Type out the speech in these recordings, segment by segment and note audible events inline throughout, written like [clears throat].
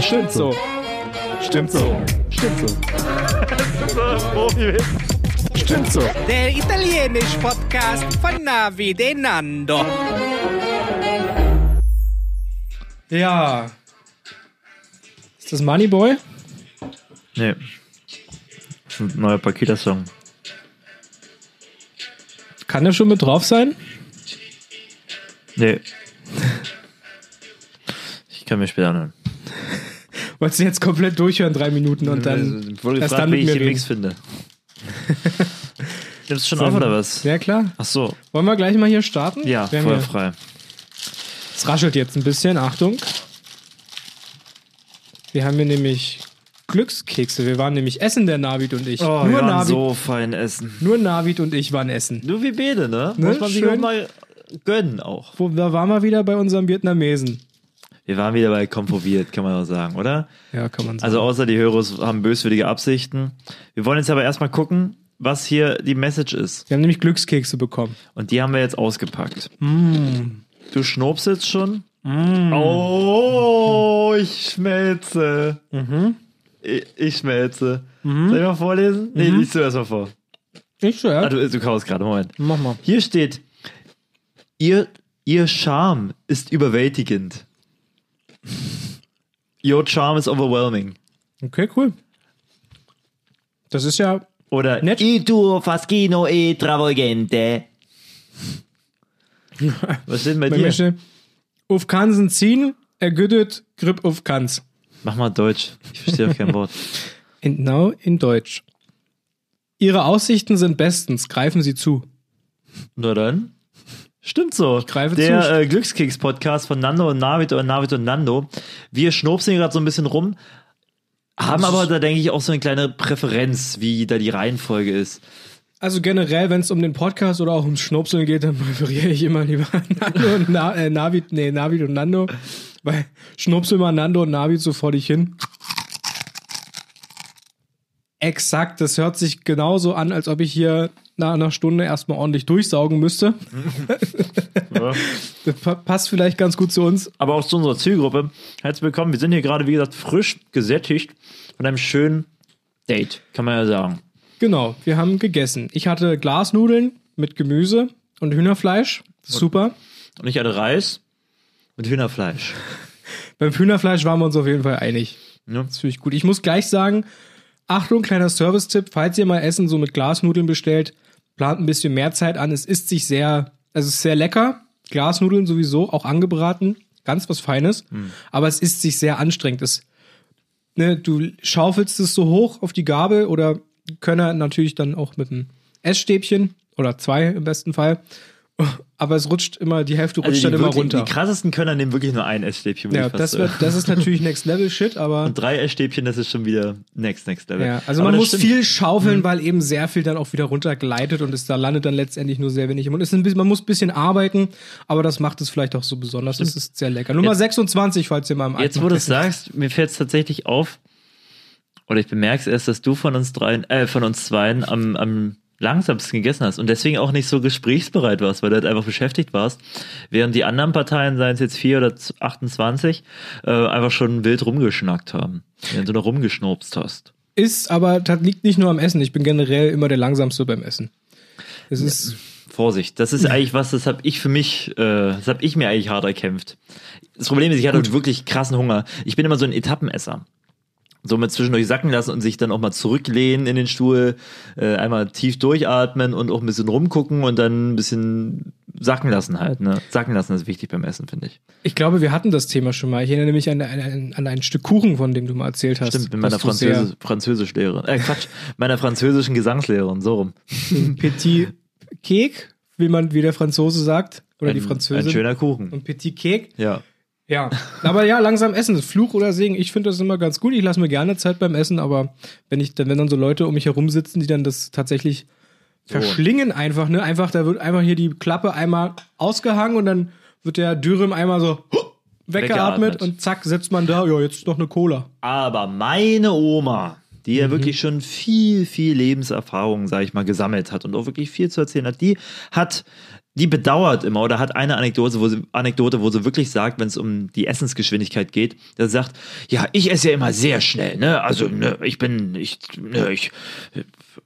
Stimmt so. Stimmt so. Stimmt so. Stimmt so. Der italienische Podcast von Navi de Nando. Ja. Ist das Moneyboy? Nee. Das ist ein neuer Paketa-Song. Kann der schon mit drauf sein? Nee. Ich kann mir später anhören. Wolltest du jetzt komplett durchhören, drei Minuten und dann Ich wurde erst gefragt, dann wie mit ich mir den reden. Mix finde. [laughs] Nimmst du schon auf oder was? Ja, klar. Ach so. Wollen wir gleich mal hier starten? Ja, Wir haben Feuer frei. Es raschelt jetzt ein bisschen, Achtung. Wir haben hier nämlich Glückskekse. Wir waren nämlich essen, der Navid und ich. Oh, nur, wir waren Navid, so fein essen. nur Navid und ich waren essen. Nur wie Bede, ne? Ne? Muss man sich Schön. auch mal gönnen auch. Wo, da waren wir wieder bei unserem Vietnamesen. Wir waren wieder bei Konfoviert, kann man auch sagen, oder? Ja, kann man sagen. Also außer die Hörer haben böswillige Absichten. Wir wollen jetzt aber erstmal gucken, was hier die Message ist. wir haben nämlich Glückskekse bekommen. Und die haben wir jetzt ausgepackt. Mm. Du schnobst schon? Oh, ich schmelze. Mhm. Ich, ich schmelze. Soll ich mal vorlesen? Nee, liest du erstmal vor. Ich so, ja. Ah, du, du kaust gerade, Moment. Mach mal. Hier steht, ihr, ihr Charme ist überwältigend. Your charm is overwhelming. Okay, cool. Das ist ja Oder Nett. I tuo faschino e travolgente. [laughs] Was denn bei dir? auf Kansen ziehen, ergüttet, grip auf Kans. Mach mal Deutsch. Ich verstehe auch kein Wort. [laughs] And now in Deutsch. Ihre Aussichten sind bestens, greifen Sie zu. Na dann. Stimmt so. greife Der zu. äh, Glückskeks-Podcast von Nando und Navid oder Navid und Nando. Wir schnopsen hier gerade so ein bisschen rum, haben aber da, denke ich, auch so eine kleine Präferenz, wie da die Reihenfolge ist. Also generell, wenn es um den Podcast oder auch ums Schnupseln geht, dann [laughs] präferiere ich immer lieber [laughs] Nando und Na, äh, Navid, nee, Navid und Nando. Weil schnupsel mal Nando und Navid so vor dich hin. Exakt, das hört sich genauso an, als ob ich hier nach einer Stunde erstmal ordentlich durchsaugen müsste. [laughs] Das pa- passt vielleicht ganz gut zu uns. Aber auch zu unserer Zielgruppe. Herzlich willkommen. Wir sind hier gerade, wie gesagt, frisch gesättigt von einem schönen Date, kann man ja sagen. Genau, wir haben gegessen. Ich hatte Glasnudeln mit Gemüse und Hühnerfleisch. Super. Und ich hatte Reis mit Hühnerfleisch. [laughs] Beim Hühnerfleisch waren wir uns auf jeden Fall einig. Ja. Das finde ich gut. Ich muss gleich sagen, Achtung, kleiner Service-Tipp, falls ihr mal Essen so mit Glasnudeln bestellt, plant ein bisschen mehr Zeit an. Es isst sich sehr, also es ist sehr lecker. Glasnudeln sowieso, auch angebraten. Ganz was Feines. Aber es isst sich sehr anstrengend. Es, ne, du schaufelst es so hoch auf die Gabel oder Könner natürlich dann auch mit einem Essstäbchen oder zwei im besten Fall. Aber es rutscht immer, die Hälfte rutscht Also dann immer wirklich, runter. die krassesten Könner nehmen wirklich nur ein Essstäbchen. Ja, das, wird, das ist natürlich Next Level Shit, aber Und drei Essstäbchen, das ist schon wieder next, next level. ja, also Aber man muss stimmt. Mhm. viel schaufeln, weil eben sehr viel dann auch wieder runtergleitet und es da landet dann letztendlich nur sehr wenig im Mund. Es ist ein bisschen, man muss ein bisschen arbeiten, aber das macht es vielleicht auch so besonders. Es ist sehr lecker. Nummer Jetzt- 26, falls ihr mal im Jetzt, wo du es [laughs] sagst, mir fällt es tatsächlich auf, oder ich bemerke es erst, dass du von uns dreien, äh, von uns zweien am, am langsamsten gegessen hast und deswegen auch nicht so gesprächsbereit warst, weil du halt einfach beschäftigt warst, während die anderen Parteien, seien es jetzt vier oder z- 28, äh, einfach schon wild rumgeschnackt haben, während du noch rumgeschnobst hast. Ist, aber das liegt nicht nur am Essen. Ich bin generell immer der langsamste beim Essen. Es ist, Vorsicht, das ist [laughs] eigentlich was, das habe ich für mich, äh, das habe ich mir eigentlich hart erkämpft. Das Problem ist, ich hatte wirklich krassen Hunger. Ich bin immer so ein Etappenesser. So mit zwischendurch sacken lassen und sich dann auch mal zurücklehnen in den Stuhl, äh, einmal tief durchatmen und auch ein bisschen rumgucken und dann ein bisschen sacken lassen halt. Ne? Sacken lassen ist wichtig beim Essen, finde ich. ich glaube, wir hatten das Thema schon mal. Ich erinnere mich an, an, an ein Stück Kuchen, von dem du mal erzählt hast. Stimmt, mit meiner Französisch, Französischlehrerin. Äh, Quatsch, meiner französischen Gesangslehrerin, so rum. Petit Cake, wie man, wie der Franzose sagt, oder die Ein, Französin. ein schöner Kuchen. Und Petit Cake. Ja. Ja, aber ja, langsam essen. Fluch oder Segen. Ich finde das immer ganz gut. Ich lasse mir gerne Zeit beim Essen, aber wenn ich, dann, wenn dann so Leute um mich herum sitzen, die dann das tatsächlich verschlingen einfach, ne? Einfach, da wird einfach hier die Klappe einmal ausgehangen und dann wird der Dürüm einmal so weggeatmet, Weggeatmet. und zack, sitzt man da, ja, jetzt noch eine Cola. Aber meine Oma, die Mhm. ja wirklich schon viel, viel Lebenserfahrung, sag ich mal, gesammelt hat und auch wirklich viel zu erzählen hat, die hat die bedauert immer oder hat eine Anekdote, wo sie, Anekdote, wo sie wirklich sagt, wenn es um die Essensgeschwindigkeit geht, sie sagt, ja, ich esse ja immer sehr schnell, ne? Also, ne, ich bin, ich, ne, ich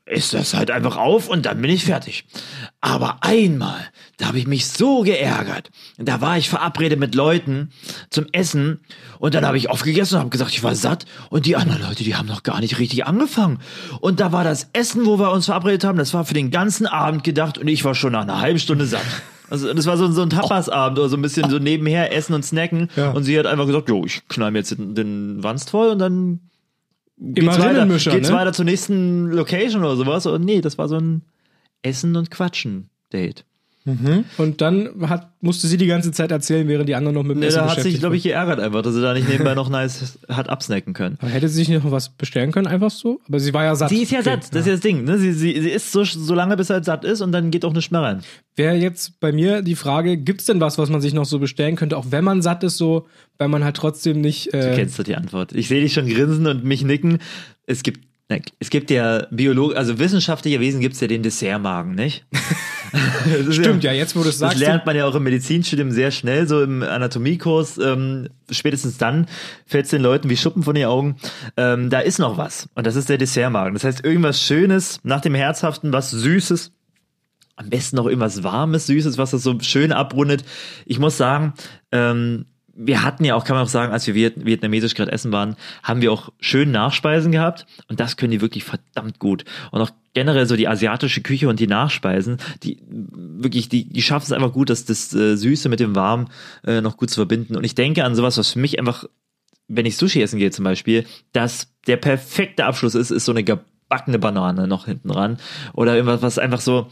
esse das halt einfach auf und dann bin ich fertig. Aber einmal, da habe ich mich so geärgert. Da war ich verabredet mit Leuten zum Essen und dann habe ich aufgegessen und habe gesagt, ich war satt und die anderen Leute, die haben noch gar nicht richtig angefangen. Und da war das Essen, wo wir uns verabredet haben, das war für den ganzen Abend gedacht und ich war schon nach einer halben Stunde satt. Also das war so, so ein Tapasabend oder so ein bisschen so nebenher essen und snacken. Ja. Und sie hat einfach gesagt, jo, ich knall mir jetzt den, den Wanst voll und dann Immer geht's weiter, geht's ne? weiter zur nächsten Location oder sowas. Und nee, das war so ein Essen und Quatschen Date. Und dann hat, musste sie die ganze Zeit erzählen, während die anderen noch mit dem Nee, Essen da hat sich, glaube ich, geärgert einfach, dass sie da nicht nebenbei noch nice hat absnacken können. Aber hätte sie sich noch was bestellen können, einfach so? Aber sie war ja satt. Sie ist ja Okay, satt, das ist ja das Ding. Ne? Sie, sie, sie isst so, so lange, bis er halt satt ist und dann geht auch nichts mehr rein. Wäre jetzt bei mir die Frage, gibt's denn was, was man sich noch so bestellen könnte, auch wenn man satt ist, so, weil man halt trotzdem nicht. Du Äh, kennst du die Antwort. Ich sehe dich schon grinsen und mich nicken. Es gibt, es gibt ja Biolog, also wissenschaftlicher Wesen gibt es ja den Dessertmagen, nicht? [laughs] Das Stimmt, ja, jetzt wo du es Das sagst. lernt man ja auch im Medizinstudium sehr schnell, so im Anatomiekurs. Ähm, spätestens dann fällt es den Leuten wie Schuppen von den Augen. Ähm, da ist noch was. Und das ist der Dessertmagen. Das heißt, irgendwas Schönes, nach dem Herzhaften, was Süßes. Am besten noch irgendwas Warmes, Süßes, was das so schön abrundet. Ich muss sagen, ähm, wir hatten ja auch, kann man auch sagen, als wir Viet vietnamesisch gerade essen waren, haben wir auch schön Nachspeisen gehabt und das können die wirklich verdammt gut. Und auch generell so die asiatische Küche und die Nachspeisen, die wirklich, die, die schaffen es einfach gut, dass das äh, Süße mit dem Warm äh, noch gut zu verbinden. Und ich denke an sowas, was für mich einfach, wenn ich Sushi essen gehe zum Beispiel, dass der perfekte Abschluss ist, ist so eine gebackene Banane noch hinten dran. Oder irgendwas, was einfach so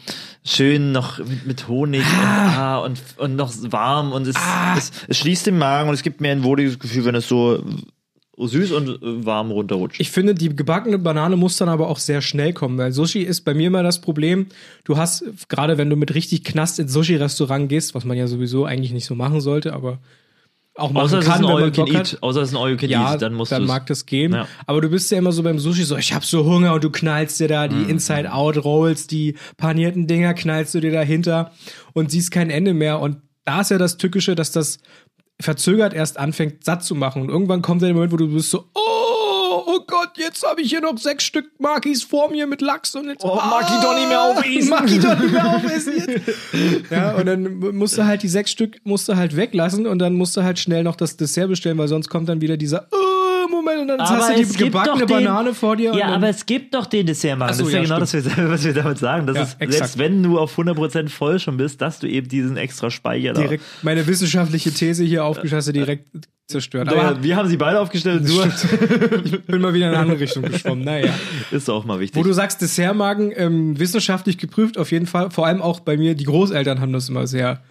schön noch mit, mit Honig und, ah, und, und noch warm und es, es, es schließt den Magen und es gibt mir ein wohliges Gefühl, wenn es so süß und warm runterrutscht. Ich finde, die gebackene Banane muss dann aber auch sehr schnell kommen, weil Sushi ist bei mir immer das Problem. Du hast, gerade wenn du mit richtig Knast ins Sushi-Restaurant gehst, was man ja sowieso eigentlich nicht so machen sollte, aber auch machen Außer es ist kann, ein wenn man Bock hat. eat. Außer es ist ein All you can Ja, eat. Dann musst dann du mag das gehen. Ja. Aber du bist ja immer so beim Sushi so, ich hab so Hunger und du knallst dir da die Mhm. Inside-Out-Rolls, die panierten Dinger knallst du dir dahinter und siehst kein Ende mehr. Und da ist ja das Tückische, dass das verzögert erst anfängt, satt zu machen. Und irgendwann kommt der Moment, wo du bist so, oh, oh Gott, jetzt habe ich hier noch sechs Stück Makis vor mir mit Lachs und jetzt Oh, mag ich doch nicht mehr aufessen. Mag ich doch nicht mehr aufessen jetzt. [laughs] ja, und dann musst du halt die sechs Stück musst du halt weglassen und dann musst du halt schnell noch das Dessert bestellen, weil sonst kommt dann wieder dieser oh, Moment und dann hast du die gebackene Banane vor dir. Ja, aber es gibt doch den Dessertmagen. Ach so, das ist ja, ja, genau das, was wir damit sagen. Das Ja, ist, exakt. selbst wenn du auf 100% voll schon bist, dass du eben diesen extra Speicher da direkt meine wissenschaftliche These hier aufgeschossen, direkt zerstört. Naja, Aber wir haben sie beide aufgestellt. Du ich bin mal wieder in eine andere Richtung geschwommen. Naja. ist auch mal wichtig. Wo du sagst, Dessertmagen, ähm, wissenschaftlich geprüft, auf jeden Fall. Vor allem auch bei mir, die Großeltern haben das immer sehr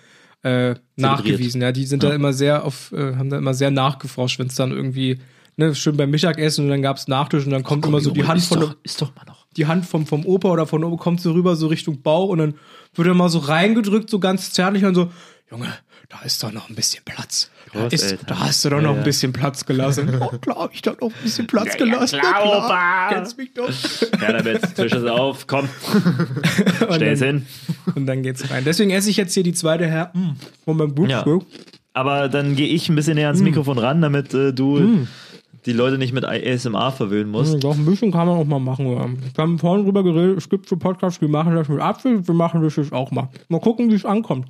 äh, nachgewiesen. Ja, die sind da immer sehr auf, äh, haben da immer sehr nachgeforscht, wenn es dann irgendwie, ne, schön beim Mittagessen und dann gab's Nachtisch und dann kommt immer so die Hand ist von doch, ist doch mal noch. die Hand vom, vom Opa oder von Opa kommt so rüber, so Richtung Bauch und dann wird er mal so reingedrückt, so ganz zärtlich und so, Junge, da ist doch noch ein bisschen Platz. Da, ist, da hast du doch Ja, noch ja. ein bisschen Platz gelassen. [laughs] Oh, klar, hab ich da noch ein bisschen Platz Ja, ja, gelassen. klar, Na Opa. Kennst mich doch. Ja, damit, Tisch ist auf, komm, [laughs] Und stell es dann- hin. Und dann geht's rein. Deswegen esse ich jetzt hier die zweite Her von meinem Buch. Ja. Aber dann gehe ich ein bisschen näher ans Mikrofon ran, damit äh, du die Leute nicht mit ASMR verwöhnen musst. Doch, ein bisschen kann man auch mal machen. Ja. Wir haben vorhin drüber geredet, es gibt so Podcasts, die machen das mit Apfel, wir machen das jetzt auch mal. Mal gucken, wie es ankommt.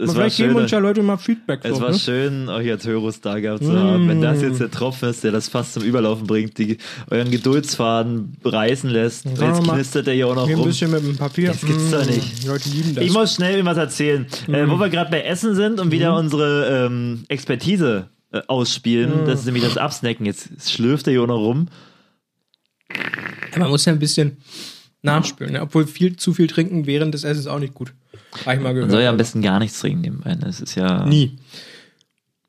Es war, Vielleicht geben uns ja schön, Leute mal Feedback. es so, war ne? schön, euch als Hörus da gehabt zu haben. Wenn das jetzt der Tropfen ist, der das fast zum Überlaufen bringt, die euren Geduldsfaden reißen lässt. Jetzt knistert er hier auch noch Hier ein rum. bisschen mit dem Papier. Das gibt's doch Mm, nicht. Die Leute lieben das. Ich muss schnell was erzählen. Äh, wo wir gerade bei Essen sind und wieder unsere ähm, Expertise äh, ausspielen, das ist nämlich das Absnacken. Jetzt schlürft er hier auch noch rum. man muss ja ein bisschen nachspülen. Ne? Obwohl viel zu viel trinken während des Essens auch nicht gut. Habe ich mal Man gehört. soll ja am besten gar nichts trinken nebenbei. ne? Das ist ja. Nie.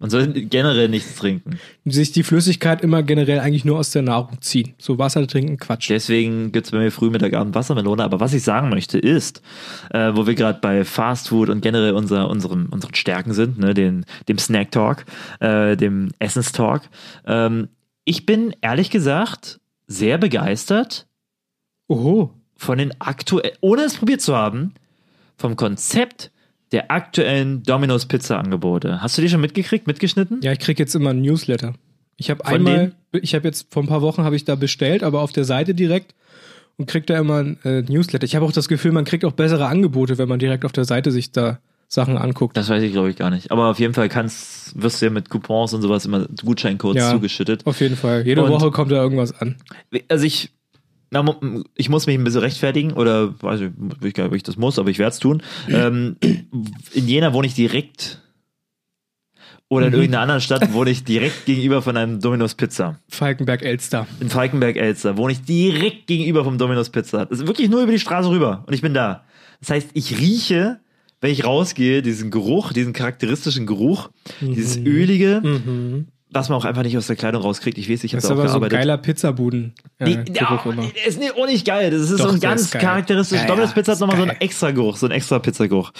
Man soll generell nichts trinken. Sich die Flüssigkeit immer generell eigentlich nur aus der Nahrung ziehen. So Wasser trinken, Quatsch. Deswegen gibt's bei mir früh, Mittag, Abend Wassermelone. Aber was ich sagen möchte ist, äh, wo wir gerade bei Fast Food und generell unser, unserem, unseren Stärken sind, ne, den, dem Snack Talk, äh, dem Essenstalk. Ähm, ich bin ehrlich gesagt sehr begeistert Oho. Von den aktuell, ohne es probiert zu haben, vom Konzept der aktuellen Domino's Pizza Angebote. Hast du die schon mitgekriegt, mitgeschnitten? Ja, ich krieg jetzt immer ein Newsletter. Ich habe einmal, ich habe jetzt vor ein paar Wochen habe ich da bestellt, aber auf der Seite direkt und krieg da immer ein äh, Newsletter. Ich habe auch das Gefühl, man kriegt auch bessere Angebote, wenn man direkt auf der Seite sich da Sachen anguckt. Das weiß ich, glaube ich, gar nicht. Aber auf jeden Fall kannst, wirst du ja mit Coupons und sowas immer Gutscheincodes Ja. zugeschüttet. Auf jeden Fall. Jede Und- Woche kommt da irgendwas an. Also ich, na, ich muss mich ein bisschen rechtfertigen oder weiß ich, ich gar nicht, ob ich das muss, aber ich werde es tun. Ähm, in Jena wohne ich direkt oder in Mhm. irgendeiner anderen Stadt wohne ich direkt gegenüber von einem Domino's Pizza. Falkenberg Elster. In Falkenberg-Elster wohne ich direkt gegenüber vom Domino's Pizza. Das ist wirklich nur über die Straße rüber und ich bin da. Das heißt, ich rieche, wenn ich rausgehe, diesen Geruch, diesen charakteristischen Geruch, dieses ölige, Mhm. Was man auch einfach nicht aus der Kleidung rauskriegt. Ich weiß, ich habe Das ist auch aber so ein gearbeitet. geiler Pizzabuden. Äh, Nee, ja, der ist nicht, auch nicht geil. Das ist Doch, so ein ganz ist geil. charakteristisch. Ja, Domino's Pizza hat ist nochmal so einen extra Geruch, so einen extra Pizzageruch.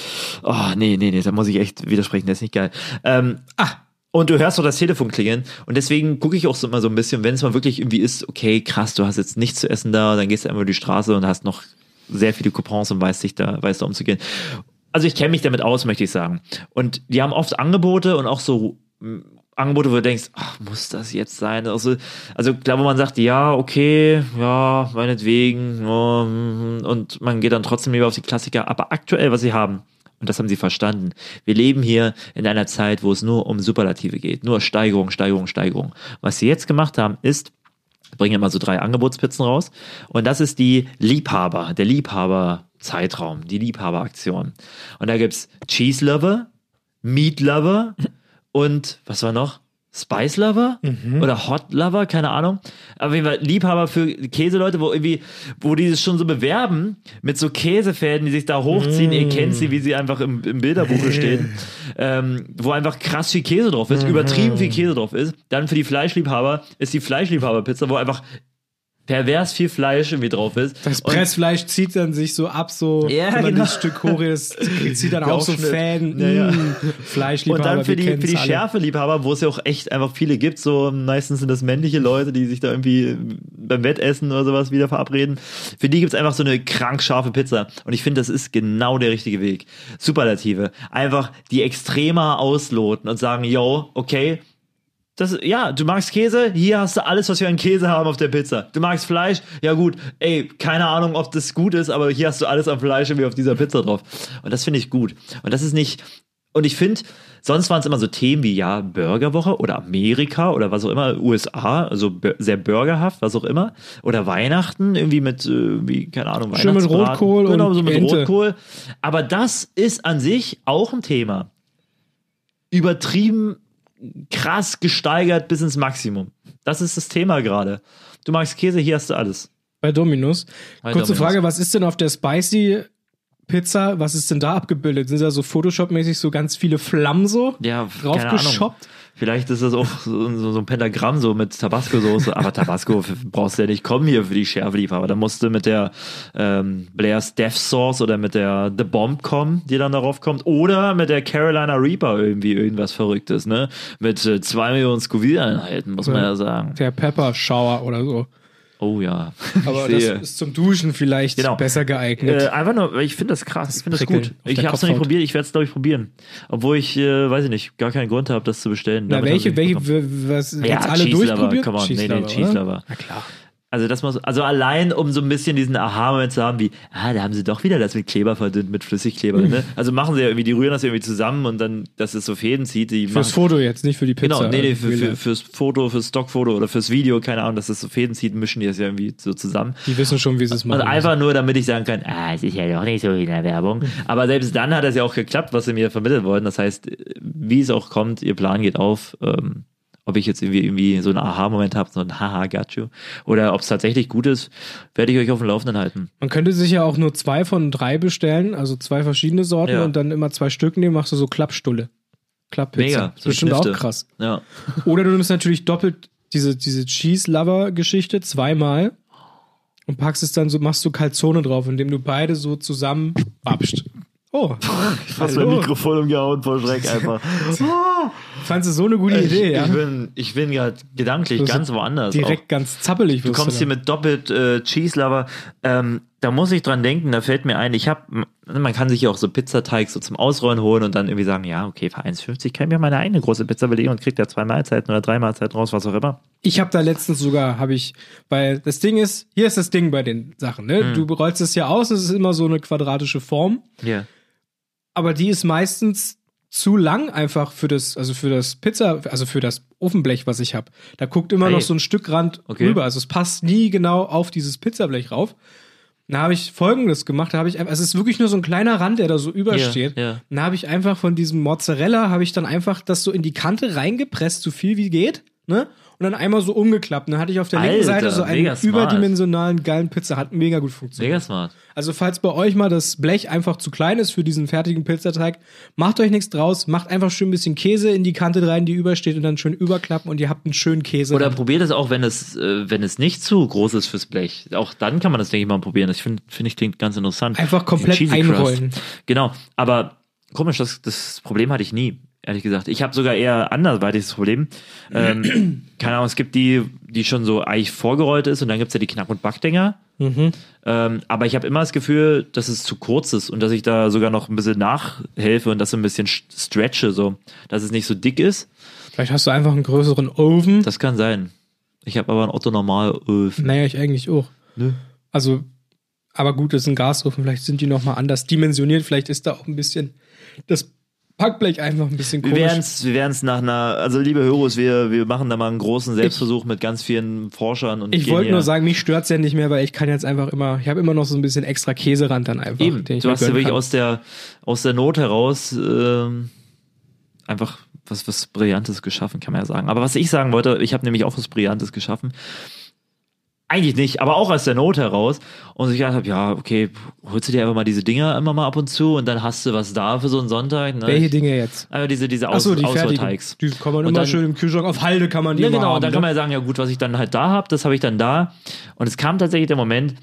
Oh, nee, nee, nee, da muss ich echt widersprechen. Der ist nicht geil. Ähm, Ah, und du hörst doch das Telefon klingeln. Und deswegen gucke ich auch so immer so ein bisschen, wenn es mal wirklich irgendwie ist, okay, krass, du hast jetzt nichts zu essen da, dann gehst du einfach über die Straße und hast noch sehr viele Coupons und weißt dich da, weißt da umzugehen. Also ich kenne mich damit aus, möchte ich sagen. Und die haben oft Angebote und auch so Angebote, wo du denkst, ach, muss das jetzt sein? Also, also klar, wo man sagt, ja, okay, ja, meinetwegen, mhm, und man geht dann trotzdem lieber auf die Klassiker. Aber aktuell, was sie haben, und das haben sie verstanden, wir leben hier in einer Zeit, wo es nur um Superlative geht, nur Steigerung, Steigerung, Steigerung. Was sie jetzt gemacht haben, ist, bringen immer so drei Angebotspizzen raus. Und das ist die Liebhaber, der Liebhaber-Zeitraum, die Liebhaber-Aktion. Und da gibt's Cheese Lover, Meat Lover und was war noch? Spice Lover oder Hot Lover, keine Ahnung. Aber jeden Fall Liebhaber für Käseleute, wo irgendwie, wo die es schon so bewerben mit so Käsefäden, die sich da hochziehen. Ihr kennt sie, wie sie einfach im, im Bilderbuche [laughs] stehen. ähm, wo einfach krass viel Käse drauf ist, übertrieben viel Käse drauf ist. Dann für die Fleischliebhaber ist die Fleischliebhaber-Pizza, wo einfach pervers viel Fleisch irgendwie drauf ist. das Und- Pressfleisch zieht dann sich so ab, so Ja, wenn genau. das Stück hoch ist, zieht dann [laughs] auch so. Fäden. Ja, ja. Mm, Fleischliebhaber, Und dann für die, für die alle. Schärfe-Liebhaber, wo es ja auch echt einfach viele gibt, so meistens sind das männliche Leute, die sich da irgendwie beim Wettessen oder sowas wieder verabreden. Für die gibt's einfach so eine krank scharfe Pizza. Und ich finde, das ist genau der richtige Weg. Superlative. Einfach die extremer ausloten und sagen, yo, okay, das, ja, du magst Käse, hier hast du alles, was wir an Käse haben auf der Pizza. Du magst Fleisch, ja gut, ey, keine Ahnung, ob das gut ist, aber hier hast du alles an Fleisch irgendwie auf dieser Pizza drauf. Und das finde ich gut. Und das ist nicht, und ich finde, sonst waren es immer so Themen wie, ja, Burgerwoche oder Amerika oder was auch immer, USA, also sehr burgerhaft, was auch immer. Oder Weihnachten, irgendwie mit, äh, wie, keine Ahnung, Schön mit. Rotkohl und Genau, so mit Ente. Rotkohl. Aber das ist an sich auch ein Thema. Übertrieben krass gesteigert bis ins Maximum. Das ist das Thema gerade. Du magst Käse, hier hast du alles. Bei Dominus. Bei Kurze Domino's. Frage, was ist denn auf der Spicy Pizza, was ist denn da abgebildet? Sind da so Photoshop-mäßig so ganz viele Flammen so Ja, keine Ahnung. draufgeschoppt? Vielleicht ist das auch so, so, so ein Pentagramm so mit Tabasco-Soße, aber Tabasco brauchst du ja nicht kommen hier für die Schärfeliebhaber. Da musst du mit der ähm, Blair's Death Sauce oder mit der The Bomb kommen, die dann darauf kommt, oder mit der Carolina Reaper irgendwie irgendwas Verrücktes, ne? Mit äh, zwei Millionen Scoville-Einheiten, muss man Ja. ja sagen. Der Pepper Shower oder so. Oh ja. [laughs] Aber das ist zum Duschen vielleicht Genau. besser geeignet. Äh, einfach nur, weil ich finde das krass, ich finde das gut. Ich habe es noch nicht probiert, ich werde es glaube ich probieren. Obwohl ich, äh, weiß ich nicht, gar keinen Grund habe, das zu bestellen. Na, Damit welche, welche, was, Ja, alle Cheese durchprobiert? come on, nee, nee, Lover, Cheese. Na klar. Also das muss, also allein um so ein bisschen diesen Aha-Moment zu haben, wie, ah, da haben sie doch wieder das mit Kleber verdünnt, mit Flüssigkleber, ne? [laughs] Also machen sie ja irgendwie, die rühren das irgendwie zusammen und dann, dass es so Fäden zieht, die Fürs machen, Foto jetzt, nicht für die Pizza. Genau, nee, nee, für, Real für, life. fürs Foto, fürs Stockfoto oder fürs Video, keine Ahnung, dass das so Fäden zieht, mischen die das ja irgendwie so zusammen. Die wissen schon, wie sie es machen. Und einfach nur, damit ich sagen kann, ah, es ist ja doch nicht so wie in der Werbung. Aber selbst dann hat es ja auch geklappt, was sie mir vermitteln wollten. Das heißt, wie es auch kommt, ihr Plan geht auf. Ähm, ob ich jetzt irgendwie, irgendwie so einen Aha-Moment habe, so ein Haha, got you. Oder ob es tatsächlich gut ist, werde ich euch auf dem Laufenden halten. Man könnte sich ja auch nur zwei von drei bestellen, also zwei verschiedene Sorten Ja. und dann immer zwei Stück nehmen, machst du so Klappstulle. Klapppizza. Mega. Das ist bestimmt auch Schnifte. krass. Ja. [laughs] Oder du nimmst natürlich doppelt diese, diese Cheese-Lover-Geschichte zweimal und packst es dann so, machst du Calzone drauf, indem du beide so zusammen babst. Oh, Fast Hallo. mein Mikrofon umgehauen vor Schreck einfach. [laughs] fandst du so eine gute ich, Idee, ja? ich bin, ich bin gerade gedanklich Du ganz woanders. Direkt auch. ganz zappelig. Du kommst hier mit doppelt äh, Cheese Lover. Ähm, da muss ich dran denken, da fällt mir ein, ich habe, man kann sich ja auch so Pizzateig so zum Ausrollen holen und dann irgendwie sagen, ja, okay, für 1,50 kann ich mir meine eigene große Pizza belegen und kriegt ja zwei Mahlzeiten oder drei Mahlzeiten raus, was auch immer. Ich habe da letztens sogar, habe ich, weil das Ding ist, hier ist das Ding bei den Sachen, ne? Hm. Du rollst es ja aus, es ist immer so eine quadratische Form, Ja. Aber die ist meistens zu lang einfach für das, also für das Pizza, also für das Ofenblech, was ich habe. Da guckt immer Ei. noch so ein Stück Rand Okay. rüber, also es passt nie genau auf dieses Pizzablech rauf. Da habe ich Folgendes gemacht, da habe ich einfach, also es ist wirklich nur so ein kleiner Rand, der da so übersteht. Ja, ja. Dann habe ich einfach von diesem Mozzarella, habe ich dann einfach das so in die Kante reingepresst, so viel wie geht, ne? Und dann einmal so umgeklappt. Dann hatte ich auf der linken Alter, Seite so einen überdimensionalen geilen Pizza. Hat mega gut funktioniert. Mega smart. Also falls bei euch mal das Blech einfach zu klein ist für diesen fertigen Pizzateig, macht euch nichts draus, macht einfach schön ein bisschen Käse in die Kante rein, die übersteht und dann schön überklappen und ihr habt einen schönen Käse. Oder probiert es auch, wenn es, äh, wenn es nicht zu groß ist fürs Blech. Auch dann kann man das, denke ich mal, probieren. Das finde find ich klingt ganz interessant. Einfach komplett einrollen. Genau. Aber komisch, das, das Problem hatte ich nie. Ehrlich gesagt. Ich habe sogar eher anderweitiges Problem. Ähm, [clears throat] keine Ahnung, es gibt die, die schon so eigentlich vorgerollt ist und dann gibt's ja die Knack- und Backdinger. Mhm. Ähm, aber ich habe immer das Gefühl, dass es zu kurz ist und dass ich da sogar noch ein bisschen nachhelfe und das so ein bisschen st- stretche, so, dass es nicht so dick ist. Vielleicht hast du einfach einen größeren Ofen. Das kann sein. Ich habe aber ein Otto normal Öfen. Naja, ich eigentlich auch. Nö. Also, aber gut, das ist ein Gasofen, vielleicht sind die nochmal anders dimensioniert, vielleicht ist da auch ein bisschen das Packblech einfach ein bisschen Wir komisch. werden's, wir werden's nach einer, also liebe Höros, wir, wir machen da mal einen großen Selbstversuch mit ganz vielen Forschern und Ich wollte nur sagen, mich stört's ja nicht mehr, weil ich kann jetzt einfach immer, ich habe immer noch so ein bisschen extra Käserand dann einfach. Eben, ich du hast ja wirklich kann. aus der, aus der Not heraus ähm, einfach was, was Brillantes geschaffen, kann man ja sagen. Aber was ich sagen wollte, ich habe nämlich auch was Brillantes geschaffen. Eigentlich nicht, aber auch aus der Not heraus. Und ich gedacht habe, ja, okay, holst du dir einfach mal diese Dinger immer mal ab und zu und dann hast du was da für so einen Sonntag. Ne? Welche Dinge jetzt? Aber diese, diese Aus Achso, die. Auswahlteigs. Die kann man Und immer dann- schön im Kühlschrank, auf Halde kann man die Ja, immer genau, haben. und dann ne? kann man ja sagen, ja gut, was ich dann halt da habe, das habe ich dann da. Und es kam tatsächlich der Moment,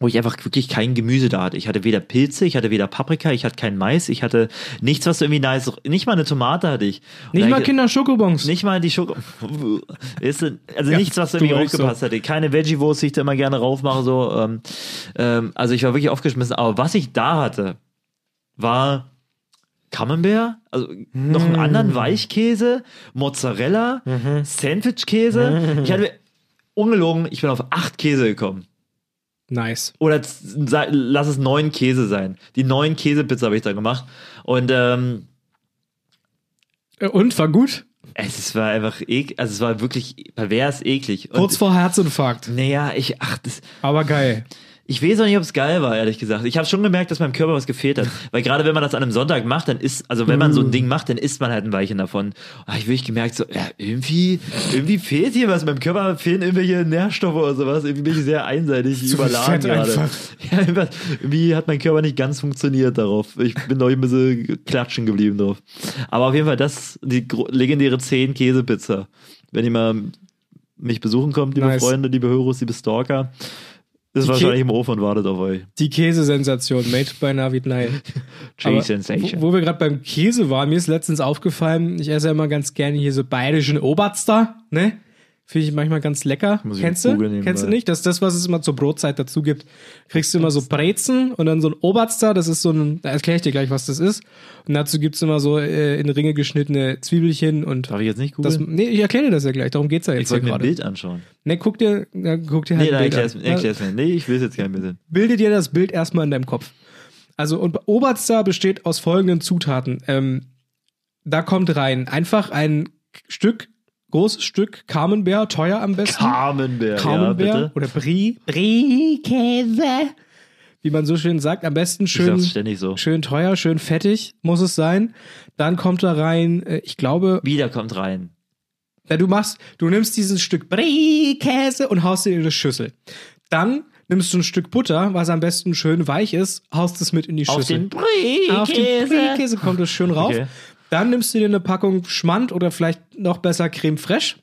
wo ich einfach wirklich kein Gemüse da hatte. Ich hatte weder Pilze, ich hatte weder Paprika, ich hatte keinen Mais, ich hatte nichts, was irgendwie nice, nicht mal eine Tomate hatte ich. Und Nicht mal Kinder Schokobons. nicht mal die Schoko. [laughs] Also Ja, nichts, was irgendwie ruhig so. aufgepasst hätte. Keine Veggie-Wurst, die ich da immer gerne raufmache. So. Ähm, ähm, also ich war wirklich aufgeschmissen. Aber was ich da hatte, war Camembert, also noch einen anderen Weichkäse, Mozzarella, Sandwichkäse. Ich hatte ungelogen, ich bin auf acht Käse gekommen. Nice. Oder lass es neun Käse sein. Die neun Käsepizza habe ich da gemacht. Und ähm, Äh, Und, war gut? es, war einfach ek, also es war wirklich pervers eklig. Kurz vor Herzinfarkt. Naja, ich, ach, das, Aber geil. Ich weiß auch nicht, ob es geil war, ehrlich gesagt. Ich habe schon gemerkt, dass meinem Körper was gefehlt hat. [laughs] Weil gerade wenn man das an einem Sonntag macht, dann ist, also wenn man so ein Ding macht, dann isst man halt ein Weilchen davon. Ah, ich wirklich gemerkt, so, ja, irgendwie, irgendwie fehlt hier was. Meinem Körper fehlen irgendwelche Nährstoffe oder sowas. Irgendwie bin ich sehr einseitig überladen gerade. [laughs] Ja, irgendwie hat mein Körper nicht ganz funktioniert darauf. Ich bin noch ein bisschen klatschen geblieben drauf. Aber auf jeden Fall das, die legendäre 10 Käsepizza. Wenn ihr mal mich besuchen kommt, liebe Nice. Freunde, liebe Höros, liebe Stalker, ist Die wahrscheinlich im Ofen und wartet auf euch. Die Käsesensation, made by Navid Nail. [laughs] Aber Cheese Sensation. Wo, wo wir gerade beim Käse waren, mir ist letztens aufgefallen, ich esse ja immer ganz gerne hier so bayerischen Oberster, ne? Finde ich manchmal ganz lecker. Ich Kennst du? googeln Kennst du nicht? Das ist das, was es immer zur Brotzeit dazu gibt. Kriegst du immer so Brezen und dann so ein Oberster, das ist so ein, da erkläre ich dir gleich, was das ist. Und dazu gibt's immer so äh, in Ringe geschnittene Zwiebelchen und Darf ich jetzt nicht das, googeln? nee, ich erkläre dir das ja gleich, darum geht's ja Ich jetzt hier wollte mir ein. Bild anschauen. Ne, guck dir, ja, guck dir halt Nee, ein nein, Bild an. erklär's mir. Nee, ich will es jetzt kein bisschen. bilde dir das Bild erstmal in deinem Kopf. Also, und Oberster besteht aus folgenden Zutaten. Ähm, da kommt rein einfach ein Stück, großes Stück Camembert, teuer am besten. Carmenbär, Camembert ja, bitte. oder Brie. Brie-Käse. Wie man so schön sagt, am besten schön, so. schön teuer, schön fettig muss es sein. Dann kommt da rein, äh, ich glaube, Wieder kommt rein. ja, du machst, du nimmst dieses Stück Brie-Käse und haust dir in eine Schüssel. Dann nimmst du ein Stück Butter, was am besten schön weich ist, haust es mit in die Auf Schüssel. den Brie-Käse. Auf den Brie-Käse kommt es schön rauf. Okay. Dann nimmst du dir eine Packung Schmand oder vielleicht noch besser Creme Fraiche.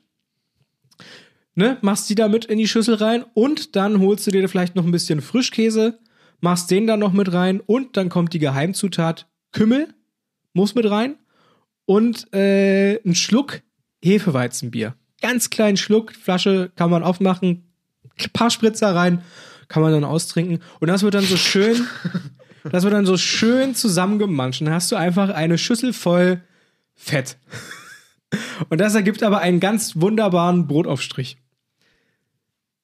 Ne, machst die da mit in die Schüssel rein und dann holst du dir vielleicht noch ein bisschen Frischkäse, machst den dann noch mit rein und dann kommt die Geheimzutat Kümmel, muss mit rein und äh, ein Schluck Hefeweizenbier. Ganz kleinen Schluck, Flasche kann man aufmachen, paar Spritzer rein, kann man dann austrinken. Und das wird dann so schön, [laughs] das wird dann so schön zusammengemanscht. Dann hast du einfach eine Schüssel voll Fett. Und das ergibt aber einen ganz wunderbaren Brotaufstrich.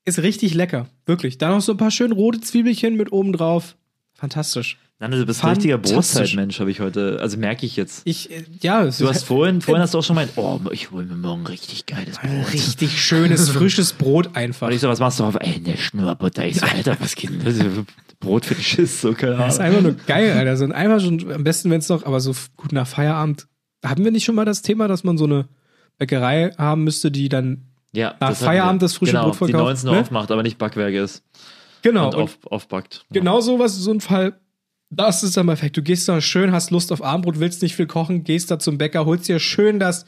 Ist richtig lecker, wirklich. Da noch so ein paar schön rote Zwiebelchen mit oben drauf. Fantastisch. Nando, du bist ein richtiger. Brotzeitmensch, habe ich heute, also merke ich jetzt. Ich, äh, ja, Du hast vorhin, vorhin hast du auch schon gemeint, oh, ich hole mir morgen richtig geiles Brot. richtig schönes, [laughs] frisches Brot einfach. Und ich so, was machst du auf? Ey, eine Schnurrbutter. Ich so, Alter, was geht denn? Brot für den Schiss, so keine Das ist Ahnung. einfach nur geil, Alter. So einfach schon, am besten, wenn es noch, aber so gut nach Feierabend. Haben wir nicht schon mal das Thema, dass man so eine Bäckerei haben müsste, die dann Ja, nach das Feierabend das frische genau, Brot verkauft, Die 19 Uhr ne? aufmacht, aber nicht Backwerk ist. genau und und auf, aufbackt. genau sowas, so ein Fall. Das ist dann perfekt. Du gehst da schön, hast Lust auf Abendbrot, willst nicht viel kochen, gehst da zum Bäcker, holst dir schön das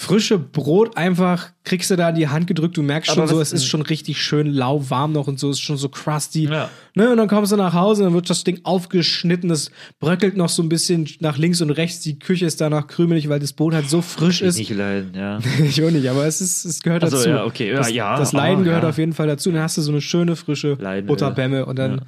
frische Brot einfach, kriegst du da in die Hand gedrückt, du merkst schon so, es ist schon richtig schön lauwarm noch und so, ist schon so crusty. Ja. Ne, und dann kommst du nach Hause, dann wird das Ding aufgeschnitten, das bröckelt noch so ein bisschen nach links und rechts, die Küche ist danach krümelig, weil das Brot halt so frisch ist. Nicht leiden, ja. [laughs] Ich auch nicht, aber es ist, es gehört Ach so, dazu. ja, okay, ja, das, ja, das Leiden ah, gehört ja. auf jeden Fall dazu. Dann hast du so eine schöne frische Leiden, Butterbämme und dann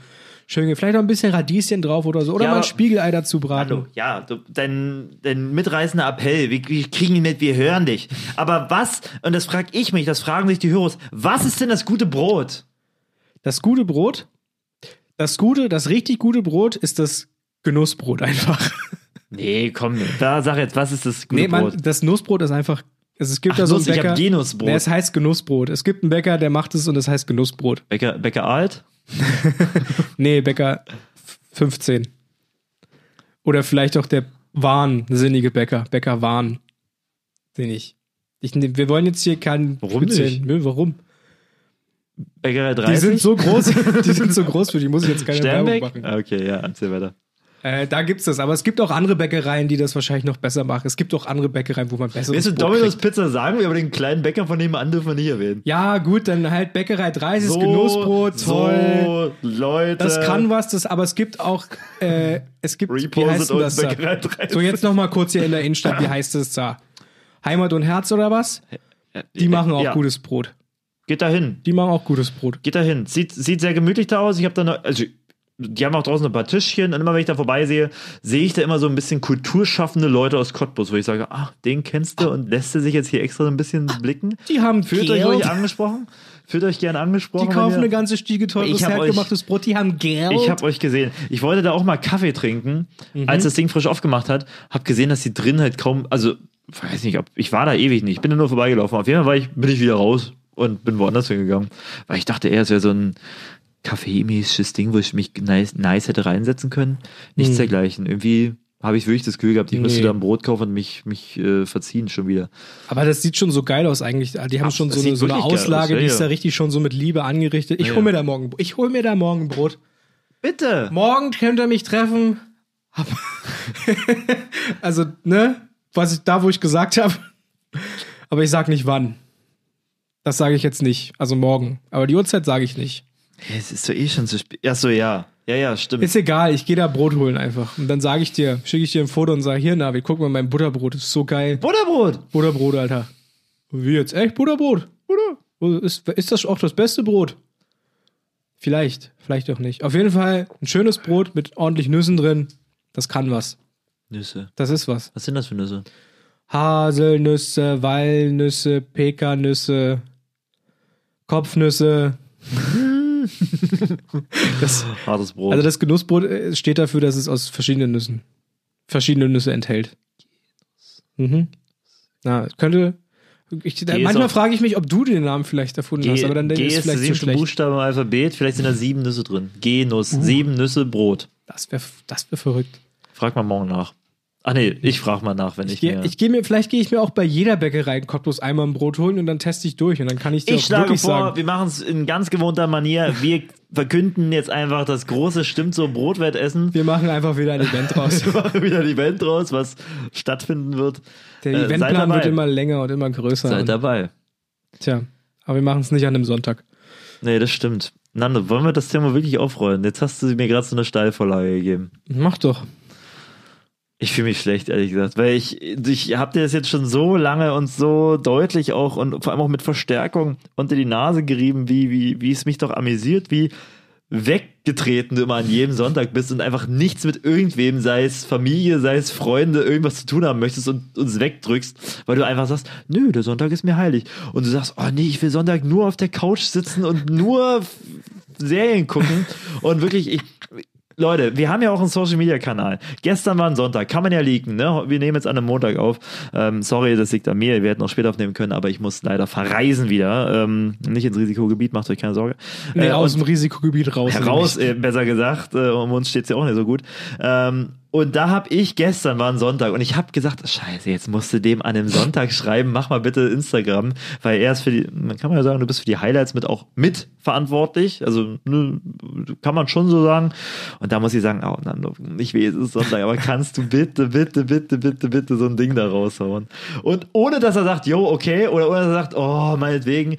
schön, vielleicht noch ein bisschen Radieschen drauf oder so. Oder Ja, mal ein Spiegelei dazu braten. Hallo, ja, du, dein, dein mitreißender Appell, wir, wir kriegen ihn mit, wir hören dich. Aber was, und das frage ich mich, das fragen sich die Hörer, was ist denn das gute Brot? Das gute Brot, das gute, das richtig gute Brot ist das Genussbrot einfach. [laughs] Nee, komm, da sag jetzt, was ist das gute nee, man, Brot? das Nussbrot ist einfach. Also es gibt Ach, da so einen Nuss, ich Bäcker. hab Genussbrot. Nee, es heißt Genussbrot. Es gibt einen Bäcker, der macht es und es heißt Genussbrot. Bäcker, Bäcker alt? [laughs] Nee, Bäcker f- 15. Oder vielleicht auch der wahnsinnige Bäcker. Bäcker Wahn. Den ich. wir wollen jetzt hier keinen Warum nicht? Nö, warum? Bäckerei 30? Die sind so groß, [laughs] die sind so groß für die muss ich jetzt keine Werbung Sternbeck? machen. Ah, Okay, ja, erzähl weiter. Äh, da gibt's das, aber es gibt auch andere Bäckereien, die das wahrscheinlich noch besser machen. Es gibt auch andere Bäckereien, wo man besseres Willst du Domino's. Pizza sagen wir, aber den kleinen Bäcker von nebenan dürfen wir nicht erwähnen. Ja, gut, dann halt Bäckerei 30, so, Genussbrot, toll. So, Leute. Das kann was, das, aber es gibt auch, äh, es gibt, wie heißt denn das da? Bäckerei 30. So, jetzt noch mal kurz hier in der Innenstadt, wie heißt es da? Heimat und Herz oder was? Die machen auch ja. gutes Brot. Geht da hin. Die machen auch gutes Brot. Geht da hin. Sieht, sieht sehr gemütlich da aus. Ich habe da noch, also die haben auch draußen ein paar Tischchen und immer wenn ich da vorbeisehe, sehe ich da immer so ein bisschen kulturschaffende Leute aus Cottbus, wo ich sage, ach, den kennst du und lässt du sich jetzt hier extra so ein bisschen blicken. Die haben Fühlt Geld. euch angesprochen? Fühlt euch gern angesprochen? Die kaufen eine ganze Stiege teures handgemachtes Brot. Die haben Geld. Ich habe euch gesehen. Ich wollte da auch mal Kaffee trinken, Mhm. als das Ding frisch aufgemacht hat. Hab gesehen, dass die drin halt kaum, also weiß nicht, ob ich war da ewig nicht. Ich bin da nur vorbeigelaufen. Auf jeden Fall war ich, bin ich wieder raus und bin woanders hingegangen, weil ich dachte eher, es wäre so ein kaffeemäßiges Ding, wo ich mich nice, nice hätte reinsetzen können. Nichts dergleichen. Irgendwie habe ich wirklich das Gefühl gehabt, ich müsste. Nee. da ein Brot kaufen und mich, mich äh, verziehen schon wieder. Aber das sieht schon so geil aus eigentlich. Die haben Ach, schon so eine, so eine geil aus, Auslage, ja, die ist ja. da richtig schon so mit Liebe angerichtet. Ich Ja, hol mir da morgen, ich hol mir da morgen Brot. Bitte! Morgen könnt ihr mich treffen. [laughs] Also, ne? Was ich da, wo ich gesagt habe. Aber ich sag nicht wann. Das sage ich jetzt nicht. Also morgen. Aber die Uhrzeit sage ich nicht. Hey, es ist doch eh schon zu spät. Ach so, ja. Ja, ja, stimmt. Ist egal, ich gehe da Brot holen einfach. Und dann sage ich dir, schicke ich dir ein Foto und sage, hier, Navi, guck mal, mein Butterbrot ist so geil. Butterbrot! Butterbrot, Alter. Wie jetzt? Echt Butterbrot? Butter. Ist, ist das auch das beste Brot? Vielleicht, vielleicht auch nicht. Auf jeden Fall ein schönes Brot mit ordentlich Nüssen drin. Das kann was. Nüsse. Das ist was. Was sind das für Nüsse? Haselnüsse, Walnüsse, Pekannüsse, Kopfnüsse. [laughs] [laughs] das, Hartes Brot. also das Genussbrot äh, steht dafür, dass es aus verschiedenen Nüssen, verschiedene Nüsse enthält. Mhm. Na, könnte. Ich, manchmal auf- frage ich mich, ob du den Namen vielleicht erfunden hast, aber dann G ist es ist der vielleicht zu siebte schlecht. Buchstabe im Alphabet. Vielleicht sind da sieben Nüsse drin. G-Nuss. Sieben Nüsse Brot. Das wäre das wär verrückt. Frag mal morgen nach. Ach nee, ich frag mal nach, wenn ich, Ich gehe mir... ich geh mir, vielleicht gehe ich mir auch bei jeder Bäckerei in Cottbus einmal ein Brot holen und dann teste ich durch und dann kann ich dir Ich auch schlage wirklich vor, sagen. wir machen es in ganz gewohnter Manier. Wir verkünden jetzt einfach das große Stimmt so Brotwettessen. Wir machen einfach wieder ein [laughs] Event draus. Wir machen wieder ein Event draus, was stattfinden wird. Der Äh, Eventplan wird immer länger und immer größer. Seid dabei. tja, aber wir machen es nicht an einem Sonntag. Nee, das stimmt. Nando, wollen wir das Thema wirklich aufrollen? Jetzt hast du mir gerade so eine Steilvorlage gegeben. Mach doch. Ich fühle mich schlecht, ehrlich gesagt, weil ich, ich habe dir das jetzt schon so lange und so deutlich auch und vor allem auch mit Verstärkung unter die Nase gerieben, wie, wie, wie es mich doch amüsiert, wie weggetreten du immer an jedem Sonntag bist und einfach nichts mit irgendwem, sei es Familie, sei es Freunde, irgendwas zu tun haben möchtest und uns wegdrückst, weil du einfach sagst, nö, der Sonntag ist mir heilig. Und du sagst, oh nee, ich will Sonntag nur auf der Couch sitzen und nur Serien gucken und wirklich, ich, Leute, wir haben ja auch einen Social Media Kanal. Gestern war ein Sonntag, kann man ja leaken, ne? Wir nehmen jetzt an einem Montag auf. Ähm, sorry, das liegt an mir. Wir hätten auch später aufnehmen können, aber ich muss leider verreisen wieder. Ähm, nicht ins Risikogebiet, macht euch keine Sorge. Nee, Äh, aus dem Risikogebiet raus. heraus, nämlich. äh, besser gesagt. Äh, um uns steht's ja auch nicht so gut. Ähm, und da habe ich gestern war ein Sonntag und ich habe gesagt, scheiße, jetzt musst du dem an einem Sonntag schreiben, mach mal bitte Instagram, weil er ist für die, man kann man ja sagen, du bist für die Highlights mit auch mit verantwortlich, also ne, kann man schon so sagen. Und da muss ich sagen, oh Nando, ich weiß, es ist Sonntag, aber kannst du bitte, bitte, bitte, bitte, bitte so ein Ding da raushauen? Und ohne dass er sagt, jo, okay, oder ohne dass er sagt, oh, meinetwegen,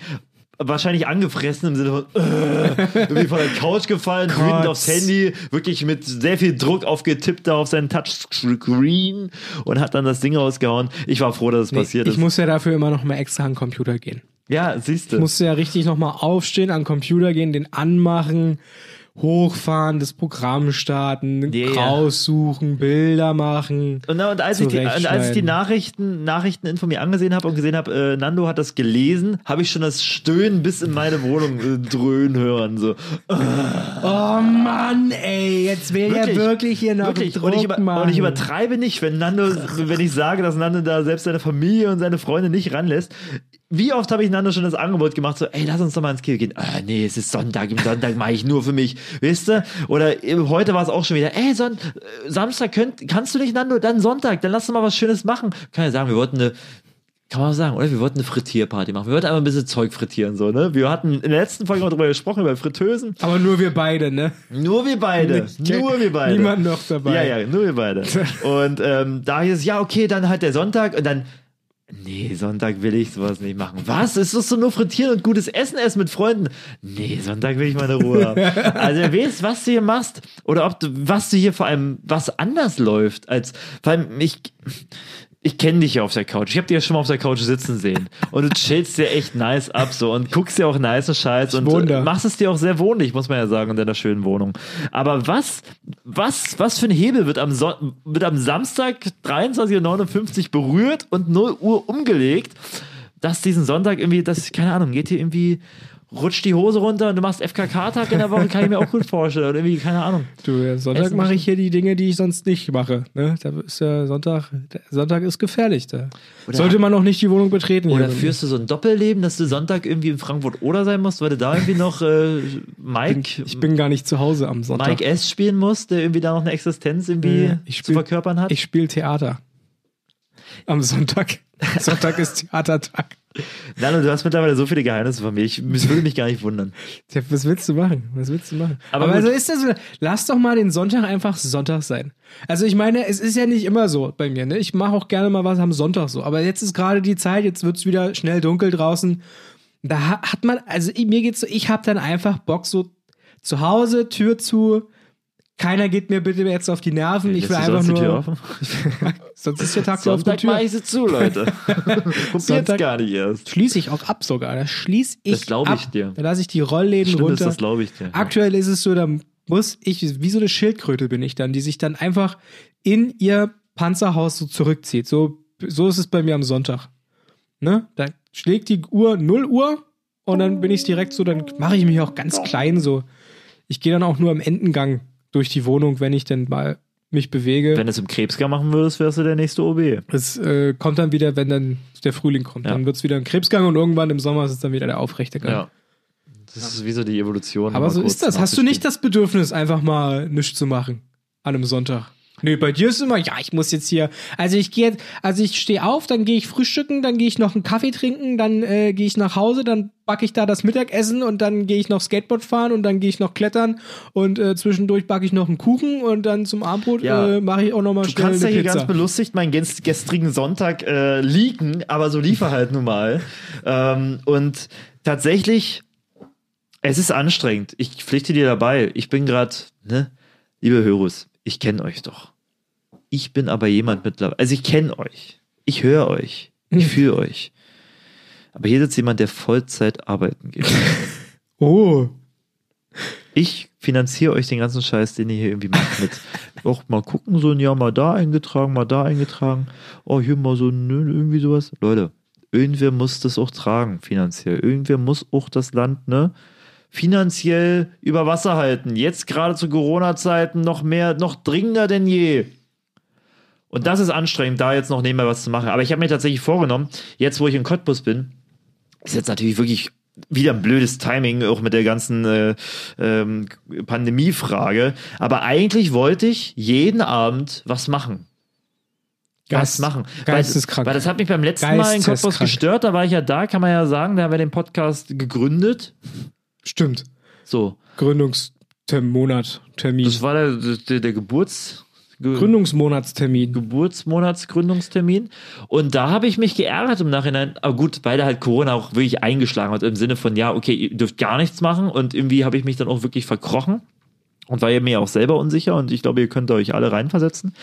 wahrscheinlich angefressen im Sinne von äh, irgendwie von der Couch gefallen, wütend aufs Handy, wirklich mit sehr viel Druck aufgetippt da auf seinen Touchscreen und hat dann das Ding rausgehauen. Ich war froh, dass es Nee, passiert ich ist. muss ja dafür immer noch mal extra an den Computer gehen. ja, siehst du. Ich musste ja richtig noch mal aufstehen, an den Computer gehen, den anmachen, hochfahren, das Programm starten, Ja, ja. raussuchen, Bilder machen. Und, und, als ich die, und als ich die. Nachrichten, Nachrichten von mir angesehen habe und gesehen habe, äh, Nando hat das gelesen, habe ich schon das Stöhnen bis in meine Wohnung äh, dröhnen hören. So. Oh Mann, ey, jetzt will Wirklich, er wirklich hier noch Wirklich. Druck Und ich, über, und ich übertreibe nicht, wenn Nando, wenn ich sage, dass Nando da selbst seine Familie und seine Freunde nicht ranlässt. Wie oft habe ich Nando schon das Angebot gemacht, so, ey, lass uns doch mal ins Kino gehen. Ah, nee, es ist Sonntag, im Sonntag mache ich nur für mich, weißt du? Oder äh, heute war es auch schon wieder, ey, Son äh, Samstag könnt, kannst du nicht, Nando, dann Sonntag, dann lass uns mal was Schönes machen. Kann ja sagen, wir wollten eine, kann man sagen, oder? Wir wollten eine Frittierparty machen. Wir wollten einfach ein bisschen Zeug frittieren, so, ne? Wir hatten in der letzten Folge mal drüber gesprochen, über Fritteusen. Aber nur wir beide, ne? Nur wir beide. Nur wir beide. Niemand noch dabei. Ja, ja, nur wir beide. [laughs] Und ähm, da hieß es, ja, okay, dann halt der Sonntag und dann, nee, Sonntag will ich sowas nicht machen. Was? Ist das so nur frittieren und gutes Essen essen mit Freunden? Nee, Sonntag will ich meine Ruhe haben. [laughs] Also wer weiß, was du hier machst oder ob du, was du hier vor allem, was anders läuft als, vor allem, ich, ich kenne dich ja auf der Couch. Ich habe dich ja schon mal auf der Couch sitzen sehen. Und du chillst dir echt nice ab so und guckst dir auch nice Scheiß und wohne äh, da. machst es dir auch sehr wohnlich, muss man ja sagen, in deiner schönen Wohnung. Aber was, was, was für ein Hebel wird am, Son wird am Samstag 23.59 Uhr berührt und 0 Uhr umgelegt, dass diesen Sonntag irgendwie, das, keine Ahnung, geht hier irgendwie, rutscht die Hose runter und du machst FKK-Tag in der Woche, kann ich mir auch gut vorstellen. Oder irgendwie, keine Ahnung. Du, ja, Sonntag Essen mache ich hier die Dinge, die ich sonst nicht mache. Ne? Da ist ja Sonntag, Sonntag ist gefährlich. Da sollte man noch nicht die Wohnung betreten. Oder führst du so ein Doppelleben, dass du Sonntag irgendwie in Frankfurt oder sein musst, weil du da irgendwie noch äh, Mike, ich bin gar nicht zu Hause am Sonntag. Mike S spielen musst, der irgendwie da noch eine Existenz irgendwie Ja, ich zu spiel- verkörpern hat? Ich spiele Theater. Am Sonntag. [laughs] Sonntag ist Theatertag. Nein, du hast mittlerweile so viele Geheimnisse von mir. Ich, es würde mich gar nicht wundern. Tja, was willst du machen? Was willst du machen? Aber Aber, also ist das lass doch mal den Sonntag einfach Sonntag sein. Also ich meine, es ist ja nicht immer so bei mir, ne? Ich mache auch gerne mal was am Sonntag so. Aber jetzt ist gerade die Zeit, jetzt wird's wieder schnell dunkel draußen. Da ha- hat man, also mir geht's so, ich habe dann einfach Bock so zu Hause, Tür zu, keiner geht mir bitte jetzt auf die Nerven. Ich Lässt will einfach sonst die Tür nur. [laughs] Sonst ist der Tag ja auf der Sonntag Tür. ich sie zu, Leute. [laughs] Sonntag- gar nicht erst. Schließe ich auch ab sogar. Das schließe ich Das glaub ich ab. dir. Da lasse ich die Rollläden Stimmt, runter. das glaube ich dir. Aktuell ist es so, da muss ich, wie so eine Schildkröte bin ich dann, die sich dann einfach in ihr Panzerhaus so zurückzieht. So, so ist es bei mir am Sonntag. Ne? Da schlägt die Uhr 0 Uhr und dann bin ich direkt so, dann mache ich mich auch ganz klein so. Ich gehe dann auch nur am Endengang durch die Wohnung, wenn ich denn mal mich bewege. Wenn du es im Krebsgar machen würdest, wärst du der nächste OB. Es äh, kommt dann wieder, wenn dann der Frühling kommt. Ja. Dann wird es wieder ein Krebsgang und irgendwann im Sommer ist es dann wieder der aufrechte Gang. Ja. Das ist wie so die Evolution. Aber so ist das. Hast du nicht das Bedürfnis, einfach mal nichts zu machen an einem Sonntag? Nee, bei dir ist immer, ja, ich muss jetzt hier, also ich gehe jetzt, also ich stehe auf, dann gehe ich frühstücken, dann gehe ich noch einen Kaffee trinken, dann äh, gehe ich nach Hause, dann backe ich da das Mittagessen und dann gehe ich noch Skateboard fahren und dann gehe ich noch klettern und äh, zwischendurch backe ich noch einen Kuchen und dann zum Abendbrot Ja. äh, mache ich auch noch mal Du schnell kannst ja hier Pizza. ganz belustigt meinen gest- gestrigen Sonntag äh, leaken, aber so lief er halt nun mal. [laughs] Ähm, und tatsächlich, es ist anstrengend. Ich pflichte dir dabei. Ich bin gerade, ne, liebe Hörus, ich kenne euch doch. Ich bin aber jemand mittlerweile, also ich kenne euch. Ich höre euch. Ich fühle euch. Aber hier sitzt jemand, der Vollzeit arbeiten geht. [laughs] Oh, Ich finanziere euch den ganzen Scheiß, den ihr hier irgendwie macht mit auch mal gucken, so ein Jahr mal da eingetragen, mal da eingetragen, oh, hier mal so nö, irgendwie sowas. Leute, irgendwer muss das auch tragen, finanziell. Irgendwer muss auch das Land, ne? Finanziell über Wasser halten. Jetzt gerade zu Corona-Zeiten noch mehr, noch dringender denn je. Und das ist anstrengend, da jetzt noch nebenbei was zu machen. Aber ich habe mir tatsächlich vorgenommen, jetzt wo ich in Cottbus bin, ist jetzt natürlich wirklich wieder ein blödes Timing, auch mit der ganzen äh, ähm, Pandemiefrage. Aber eigentlich wollte ich jeden Abend was machen. Was machen. Weil, geisteskrank. weil das hat mich beim letzten Mal in Cottbus gestört. Da war ich ja da, kann man ja sagen. Da haben wir den Podcast gegründet. Stimmt. So, Gründungsmonat, Termin. das war der, der, der Geburts... Ge Gründungsmonatstermin. Geburtsmonatsgründungstermin. Und da habe ich mich geärgert im Nachhinein. Aber gut, weil da halt Corona auch wirklich eingeschlagen hat im Sinne von, ja, okay, ihr dürft gar nichts machen. Und irgendwie habe ich mich dann auch wirklich verkrochen. Und war ja mir auch selber unsicher und ich glaube, ihr könnt euch alle reinversetzen.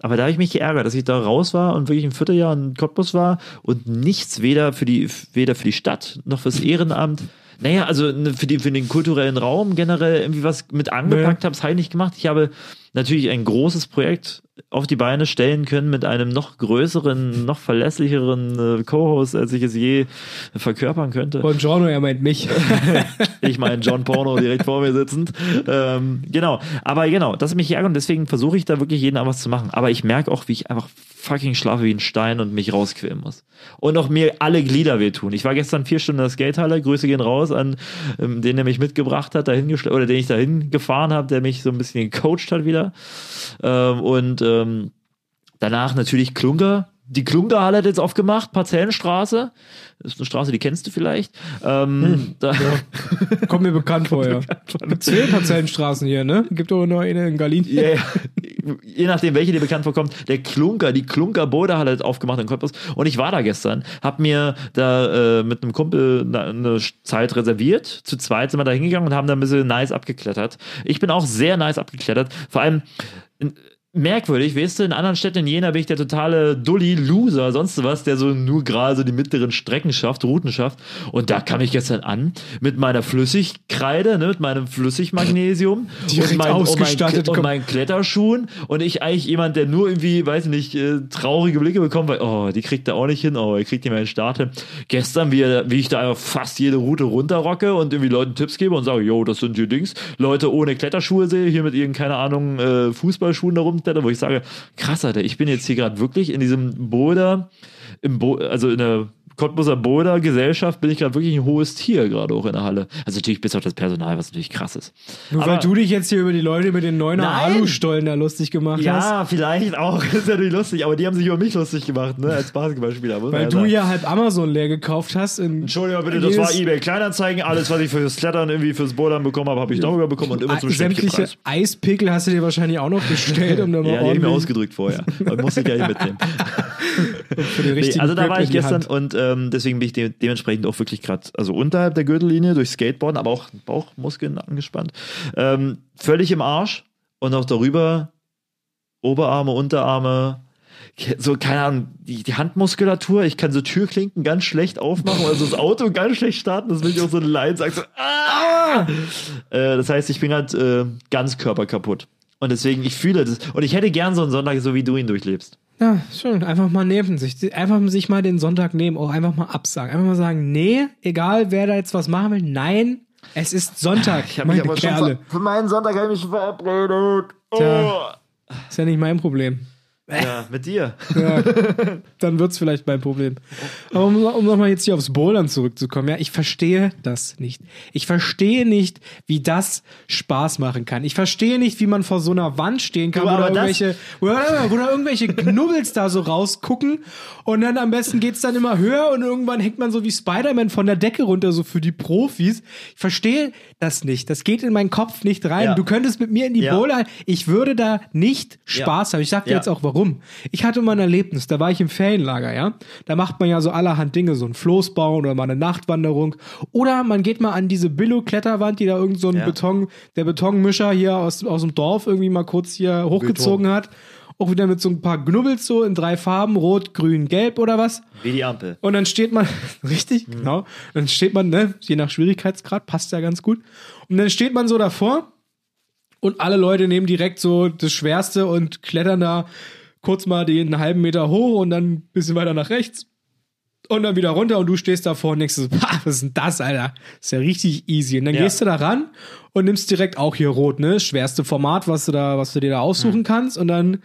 Aber da habe ich mich geärgert, dass ich da raus war und wirklich ein Vierteljahr in Cottbus war und nichts weder für die, weder für die Stadt noch fürs Ehrenamt. Naja, also ne, für, die, für den kulturellen Raum generell irgendwie was mit angepackt habe, das habe ich nicht gemacht. Ich habe natürlich ein großes Projekt auf die Beine stellen können mit einem noch größeren, noch verlässlicheren äh, Co-Host, als ich es je verkörpern könnte. Buongiorno, er meint mich. [laughs] Ich meine John Porno direkt vor mir sitzend. Ähm, genau. Aber genau, das ist mich ärgert und deswegen versuche ich da wirklich jeden Abend was zu machen. Aber ich merke auch, wie ich einfach fucking schlafe wie ein Stein und mich rausquälen muss. Und auch mir alle Glieder wehtun. Ich war gestern vier Stunden in der Skatehalle. Grüße gehen raus an ähm, den, der mich mitgebracht hat, dahin oder den ich dahin gefahren habe, der mich so ein bisschen gecoacht hat wieder. Ähm, und ähm, danach natürlich Klunker. Die Klunkerhalle hat jetzt aufgemacht, Parzellenstraße. Das ist eine Straße, die kennst du vielleicht. Ähm, da, Kommt mir bekannt vor, ja. Gibt zehn Parzellenstraßen hier, ne? Gibt doch noch eine in. Ja, ja. Je nachdem, welche dir bekannt vorkommt, der Klunker, die Klunker Bode hat halt aufgemacht in Cottbus. Und ich war da gestern, hab mir da äh, mit einem Kumpel eine Zeit reserviert. Zu zweit sind wir da hingegangen und haben da ein bisschen nice abgeklettert. Ich bin auch sehr nice abgeklettert. Vor allem merkwürdig, weißt du, in anderen Städten in Jena bin ich der totale Dulli, Loser, sonst was, der so nur gerade so die mittleren Strecken schafft, Routen schafft. Und da kam ich gestern an mit meiner Flüssigkreide, ne, mit meinem Flüssigmagnesium [laughs] Direkt und, mein, ausgestattet, und, mein, und meinen Kletterschuhen und ich eigentlich jemand, der nur irgendwie, weiß ich nicht, äh, traurige Blicke bekommt, weil, oh, die kriegt er auch nicht hin, oh, er kriegt nicht mehr einen Start hin. Gestern, wie, er- wie ich da einfach fast jede Route runterrocke und irgendwie Leuten Tipps gebe und sage, yo, das sind die Dings. Leute ohne Kletterschuhe sehe, hier mit ihren, keine Ahnung, äh, Fußballschuhen da rumklettern, wo ich sage, krass, Alter, ich bin jetzt hier gerade wirklich in diesem Boulder, Bo also in der Cottbuser Boulder Gesellschaft bin ich gerade wirklich ein hohes Tier gerade auch in der Halle. Also natürlich bis auf das Personal, was natürlich krass ist. Nur Aber- weil du dich jetzt hier über die Leute mit den neuner. Alustollen da lustig gemacht hast. Ja, vielleicht auch. [laughs] ist natürlich lustig, aber die haben sich über mich lustig gemacht, ne, als Basketballspieler. Weil ja du ja halb Amazon leer gekauft hast. In Entschuldigung bitte, das war eBay Kleinanzeigen. Alles, was ich fürs Klettern irgendwie fürs Bouldern bekommen habe, habe ich darüber bekommen und immer zum Sämtliche. Eispickel hast du dir wahrscheinlich auch noch bestellt, um dann [laughs] mal Ja, die habe ich mir ausgedrückt vorher. Man muss ich ja hier mitnehmen. [laughs] Nee, also da Grip war ich gestern Hand. und ähm, deswegen bin ich de dementsprechend auch wirklich gerade, also unterhalb der Gürtellinie durch Skateboarden, aber auch Bauchmuskeln angespannt. Ähm, völlig im Arsch und auch darüber Oberarme, Unterarme, so, keine Ahnung, die, die Handmuskulatur, ich kann so Türklinken ganz schlecht aufmachen, also das Auto ganz schlecht starten, das will ich auch so Line sagen, so, ah! Äh, das heißt, ich bin halt äh, ganz körperkaputt. Und deswegen, ich fühle das. Und ich hätte gern so einen Sonntag, so wie du ihn durchlebst. Ja, schön. Einfach mal neben sich. Einfach sich mal den Sonntag nehmen, auch einfach mal absagen. Einfach mal sagen, nee, egal wer da jetzt was machen will, nein, es ist Sonntag, Ich hab meine mich aber Kerle. schon für meinen Sonntag habe ich mich verabredet. Oh. Tja. Ist ja nicht mein Problem. Ja, mit dir. Ja, [laughs] dann wird's vielleicht mein Problem. Aber um, um nochmal jetzt hier aufs Bouldern zurückzukommen, ja, ich verstehe das nicht. Ich verstehe nicht, wie das Spaß machen kann. Ich verstehe nicht, wie man vor so einer Wand stehen kann, Du, wo da, aber das- irgendwelche, wo, da, wo da irgendwelche [laughs] Knubbels da so rausgucken und dann am besten geht's dann immer höher und irgendwann hängt man so wie Spider-Man von der Decke runter, so für die Profis. Ich verstehe das nicht. Das geht in meinen Kopf nicht rein. Ja. Du könntest mit mir in die Ja. Boulder, ich würde da nicht Spaß haben. Ich sag dir Ja. jetzt auch warum. Ich hatte mal ein Erlebnis, da war ich im Ferienlager, ja. Da macht man ja so allerhand Dinge, so ein Floß bauen oder mal eine Nachtwanderung. Oder man geht mal an diese Billo-Kletterwand, die da irgend so ein Ja. Beton, der Betonmischer hier aus, aus dem Dorf irgendwie mal kurz hier hochgezogen hat. Auch wieder mit so ein paar Knubbels so in drei Farben, rot, grün, gelb oder was. Wie die Ampel. Und dann steht man, [laughs] richtig, Mhm. genau. Dann steht man, ne, je nach Schwierigkeitsgrad, passt ja ganz gut. Und dann steht man so davor Und alle Leute nehmen direkt so das Schwerste und klettern da kurz mal den halben Meter hoch und dann ein bisschen weiter nach rechts. Und dann wieder runter und du stehst davor und denkst so, "Pah, was ist denn das, Alter? ist ja richtig easy. Und dann Ja. gehst du da ran und nimmst direkt auch hier rot, ne? Schwerste Format, was du da, was du dir da aussuchen Hm. kannst. Und dann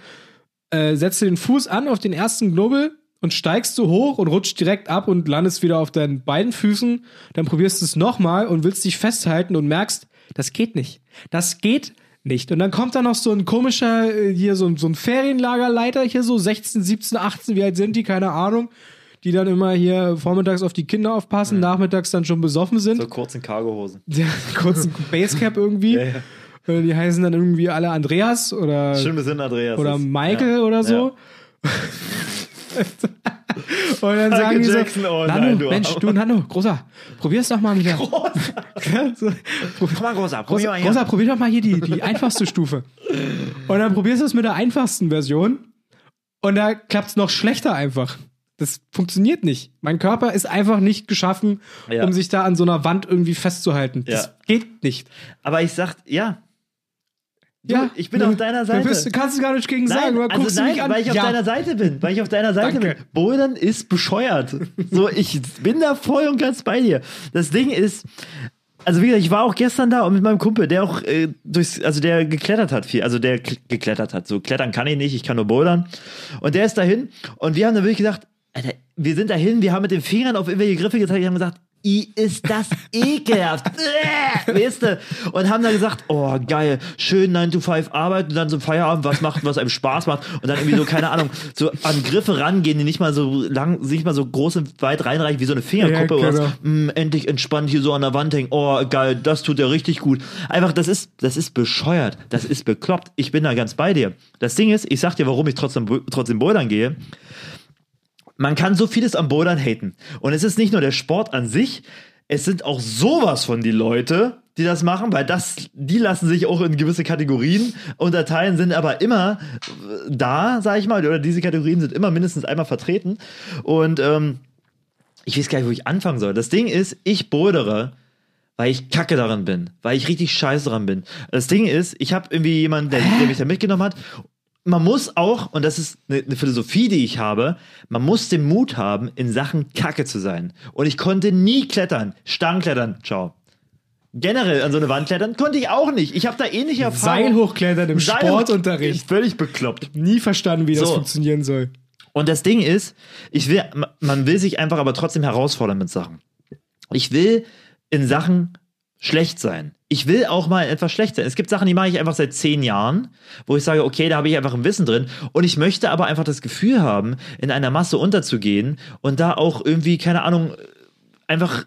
äh, setzt du den Fuß an auf den ersten Knubbel und steigst du hoch und rutscht direkt ab und landest wieder auf deinen beiden Füßen. Dann probierst du es nochmal und willst dich festhalten und merkst, das geht nicht. Das geht nicht. Und dann kommt da noch so ein komischer, äh, hier so, ein- so ein Ferienlagerleiter, hier so 16, 17, 18, wie alt sind die, keine Ahnung, die dann immer hier vormittags auf die Kinder aufpassen, nachmittags dann schon besoffen sind. So kurzen Cargohosen. [laughs] Der kurzen Basecap irgendwie. Ja, ja. Äh, Die heißen dann irgendwie alle Andreas oder Schön hin, Andreas. oder Michael ja. oder so. [laughs] [laughs] Und dann sagen die so, oh Nano, nein, du Mensch, du Nano, Großer, probier's doch mal wieder. so, Komm mal, Großer, probier Großer, mal hier. Großer, probier doch mal hier die, die einfachste Stufe. Und dann probierst du es mit der einfachsten Version und da klappt's noch schlechter einfach. Das funktioniert nicht. Mein Körper ist einfach nicht geschaffen, Ja. um sich da an so einer Wand irgendwie festzuhalten. Das Ja. geht nicht. Aber ich sag, ja. Du, ja, ich bin du- auf deiner Du Seite. bist, du kannst es gar nicht gegen Nein, sagen, aber also guckst du nein, mich an. weil ich auf ja. deiner Seite bin. Weil ich auf deiner Seite Danke. bin. Bouldern ist bescheuert. So, ich bin da voll und ganz bei dir. Das Ding ist, also wie gesagt, ich war auch gestern da und mit meinem Kumpel, der auch äh, durchs, also der geklettert hat viel, also der geklettert hat. So klettern kann ich nicht, ich kann nur bouldern. Und der ist dahin und wir haben dann wirklich gesagt, Alter, wir sind dahin, wir haben mit den Fingern auf irgendwelche Griffe gezeigt, wir haben gesagt, I ist das ekelhaft. [laughs] Weißt du? Und haben dann gesagt, oh geil, schön 9 to 5 arbeiten und dann zum Feierabend was macht, was einem Spaß macht und dann irgendwie so, keine Ahnung, so an Griffe rangehen, die nicht mal so lang, nicht mal so groß und weit reinreichen wie so eine Fingerkuppe Ja, oder genau. was. Mm, endlich entspannt hier so an der Wand hängen. Oh, geil, das tut ja richtig gut. Einfach, das ist, das ist bescheuert. Das ist bekloppt. Ich bin da ganz bei dir. Das Ding ist, ich sag dir, warum ich trotzdem, trotzdem bouldern gehe. Man kann so vieles am Bouldern haten. Und es ist nicht nur der Sport an sich, es sind auch sowas von die Leute, die das machen, weil das, die lassen sich auch in gewisse Kategorien unterteilen, sind aber immer äh, da, sag ich mal, oder diese Kategorien sind immer mindestens einmal vertreten. Und ähm, ich weiß gar nicht, wo ich anfangen soll. Das Ding ist, ich bouldere, weil ich kacke daran bin, weil ich richtig scheiße daran bin. Das Ding ist, ich habe irgendwie jemanden, der, der mich da mitgenommen hat. Man muss auch, und das ist eine, eine Philosophie, die ich habe, man muss den Mut haben, in Sachen Kacke zu sein. Und ich konnte nie klettern, Stangenklettern, ciao. Generell an so eine Wand klettern konnte ich auch nicht. Ich habe da ähnliche Erfahrungen. Seil hochklettern im Seil- Sportunterricht. Völlig bekloppt. Nie verstanden, wie das So. funktionieren soll. Und das Ding ist, ich will, man will sich einfach aber trotzdem herausfordern mit Sachen. Ich will in Sachen schlecht sein. Ich will auch mal etwas schlecht sein. Es gibt Sachen, die mache ich einfach seit zehn Jahren, wo ich sage, okay, da habe ich einfach ein Wissen drin. Und ich möchte aber einfach das Gefühl haben, in einer Masse unterzugehen und da auch irgendwie, keine Ahnung, einfach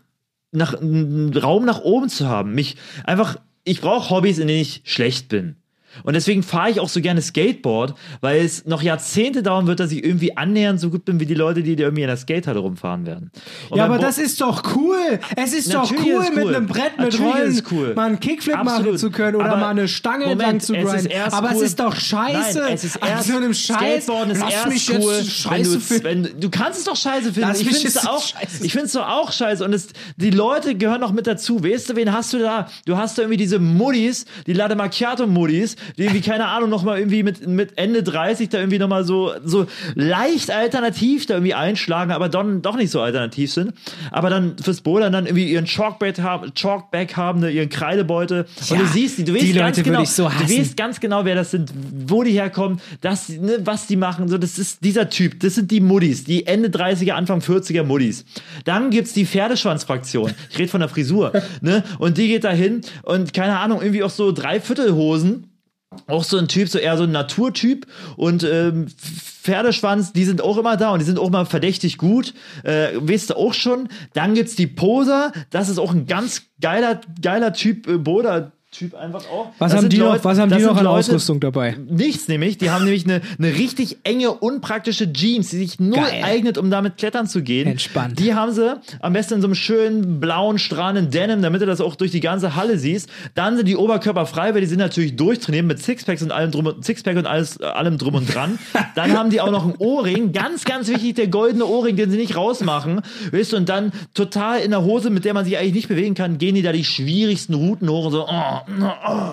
nach, einen Raum nach oben zu haben. Mich einfach, ich brauche Hobbys, in denen ich schlecht bin. Und deswegen fahre ich auch so gerne Skateboard, weil es noch Jahrzehnte dauern wird, dass ich irgendwie annähernd so gut bin wie die Leute, die da irgendwie in der Skatehalle rumfahren werden. Und Ja, aber Bo- das ist doch cool. Es ist doch Natürlich cool, ist mit cool. einem Brett mit Natürlich Rollen ist es cool. mal einen Kickflip machen Absolut. zu können oder Aber mal eine Stange Moment, zu es grinden. erst Aber cool. es ist doch scheiße. Nein, es ist An erst so einem Scheiß. Skateboarden ist Lass erst mich cool, jetzt wenn scheiße du, finden. wenn, du kannst es doch scheiße finden. Lass ich finde es auch, scheiße ich finde es doch auch scheiße. Und es, die Leute gehören noch mit dazu. Weißt du, wen hast du da? Du hast da irgendwie diese Muddis, die Latte Macchiato Muddis, die irgendwie, keine Ahnung, noch mal irgendwie mit, mit Ende 30 da irgendwie noch mal so, so leicht alternativ da irgendwie einschlagen, aber dann doch nicht so alternativ sind. Aber dann fürs Bouldern dann irgendwie ihren Chalkback haben, Chalkback haben, ne, ihren Kreidebeutel. Und Ja, du siehst, die, du weißt die ganz Leute genau, so du weißt ganz genau, wer das sind, wo die herkommen, das, ne, was die machen. So, das ist dieser Typ. Das sind die Muddis, die Ende 30er, Anfang 40er Muddis. Dann gibt's die Pferdeschwanzfraktion. Ich rede von der Frisur. [laughs] ne? Und die geht da hin und keine Ahnung, irgendwie auch so Dreiviertelhosen. Auch so ein Typ, so eher so ein Naturtyp und ähm, Pferdeschwanz, die sind auch immer da und die sind auch mal verdächtig gut. Äh, weißt du auch schon. Dann gibt's die Poser, das ist auch ein ganz geiler, geiler Typ, äh, Boda. Typ einfach auch. Was Das haben die noch, Leute- was haben die noch an Leute- Ausrüstung dabei? Nichts nämlich. Die haben nämlich eine, eine richtig enge, unpraktische Jeans, die sich nur Geil. eignet, um damit klettern zu gehen. Entspannt. Die haben sie am besten in so einem schönen blauen, strahlenden Denim, damit du das auch durch die ganze Halle siehst. Dann sind die Oberkörper frei, weil die sind natürlich durchtrainiert mit Sixpacks und allem drum, und- Sixpack und alles, äh, allem drum und dran. [laughs] Dann haben die auch noch einen Ohrring. Ganz, ganz wichtig, der goldene Ohrring, den sie nicht rausmachen. Weißt du, und dann total in der Hose, mit der man sich eigentlich nicht bewegen kann, gehen die da die schwierigsten Routen hoch und so, oh,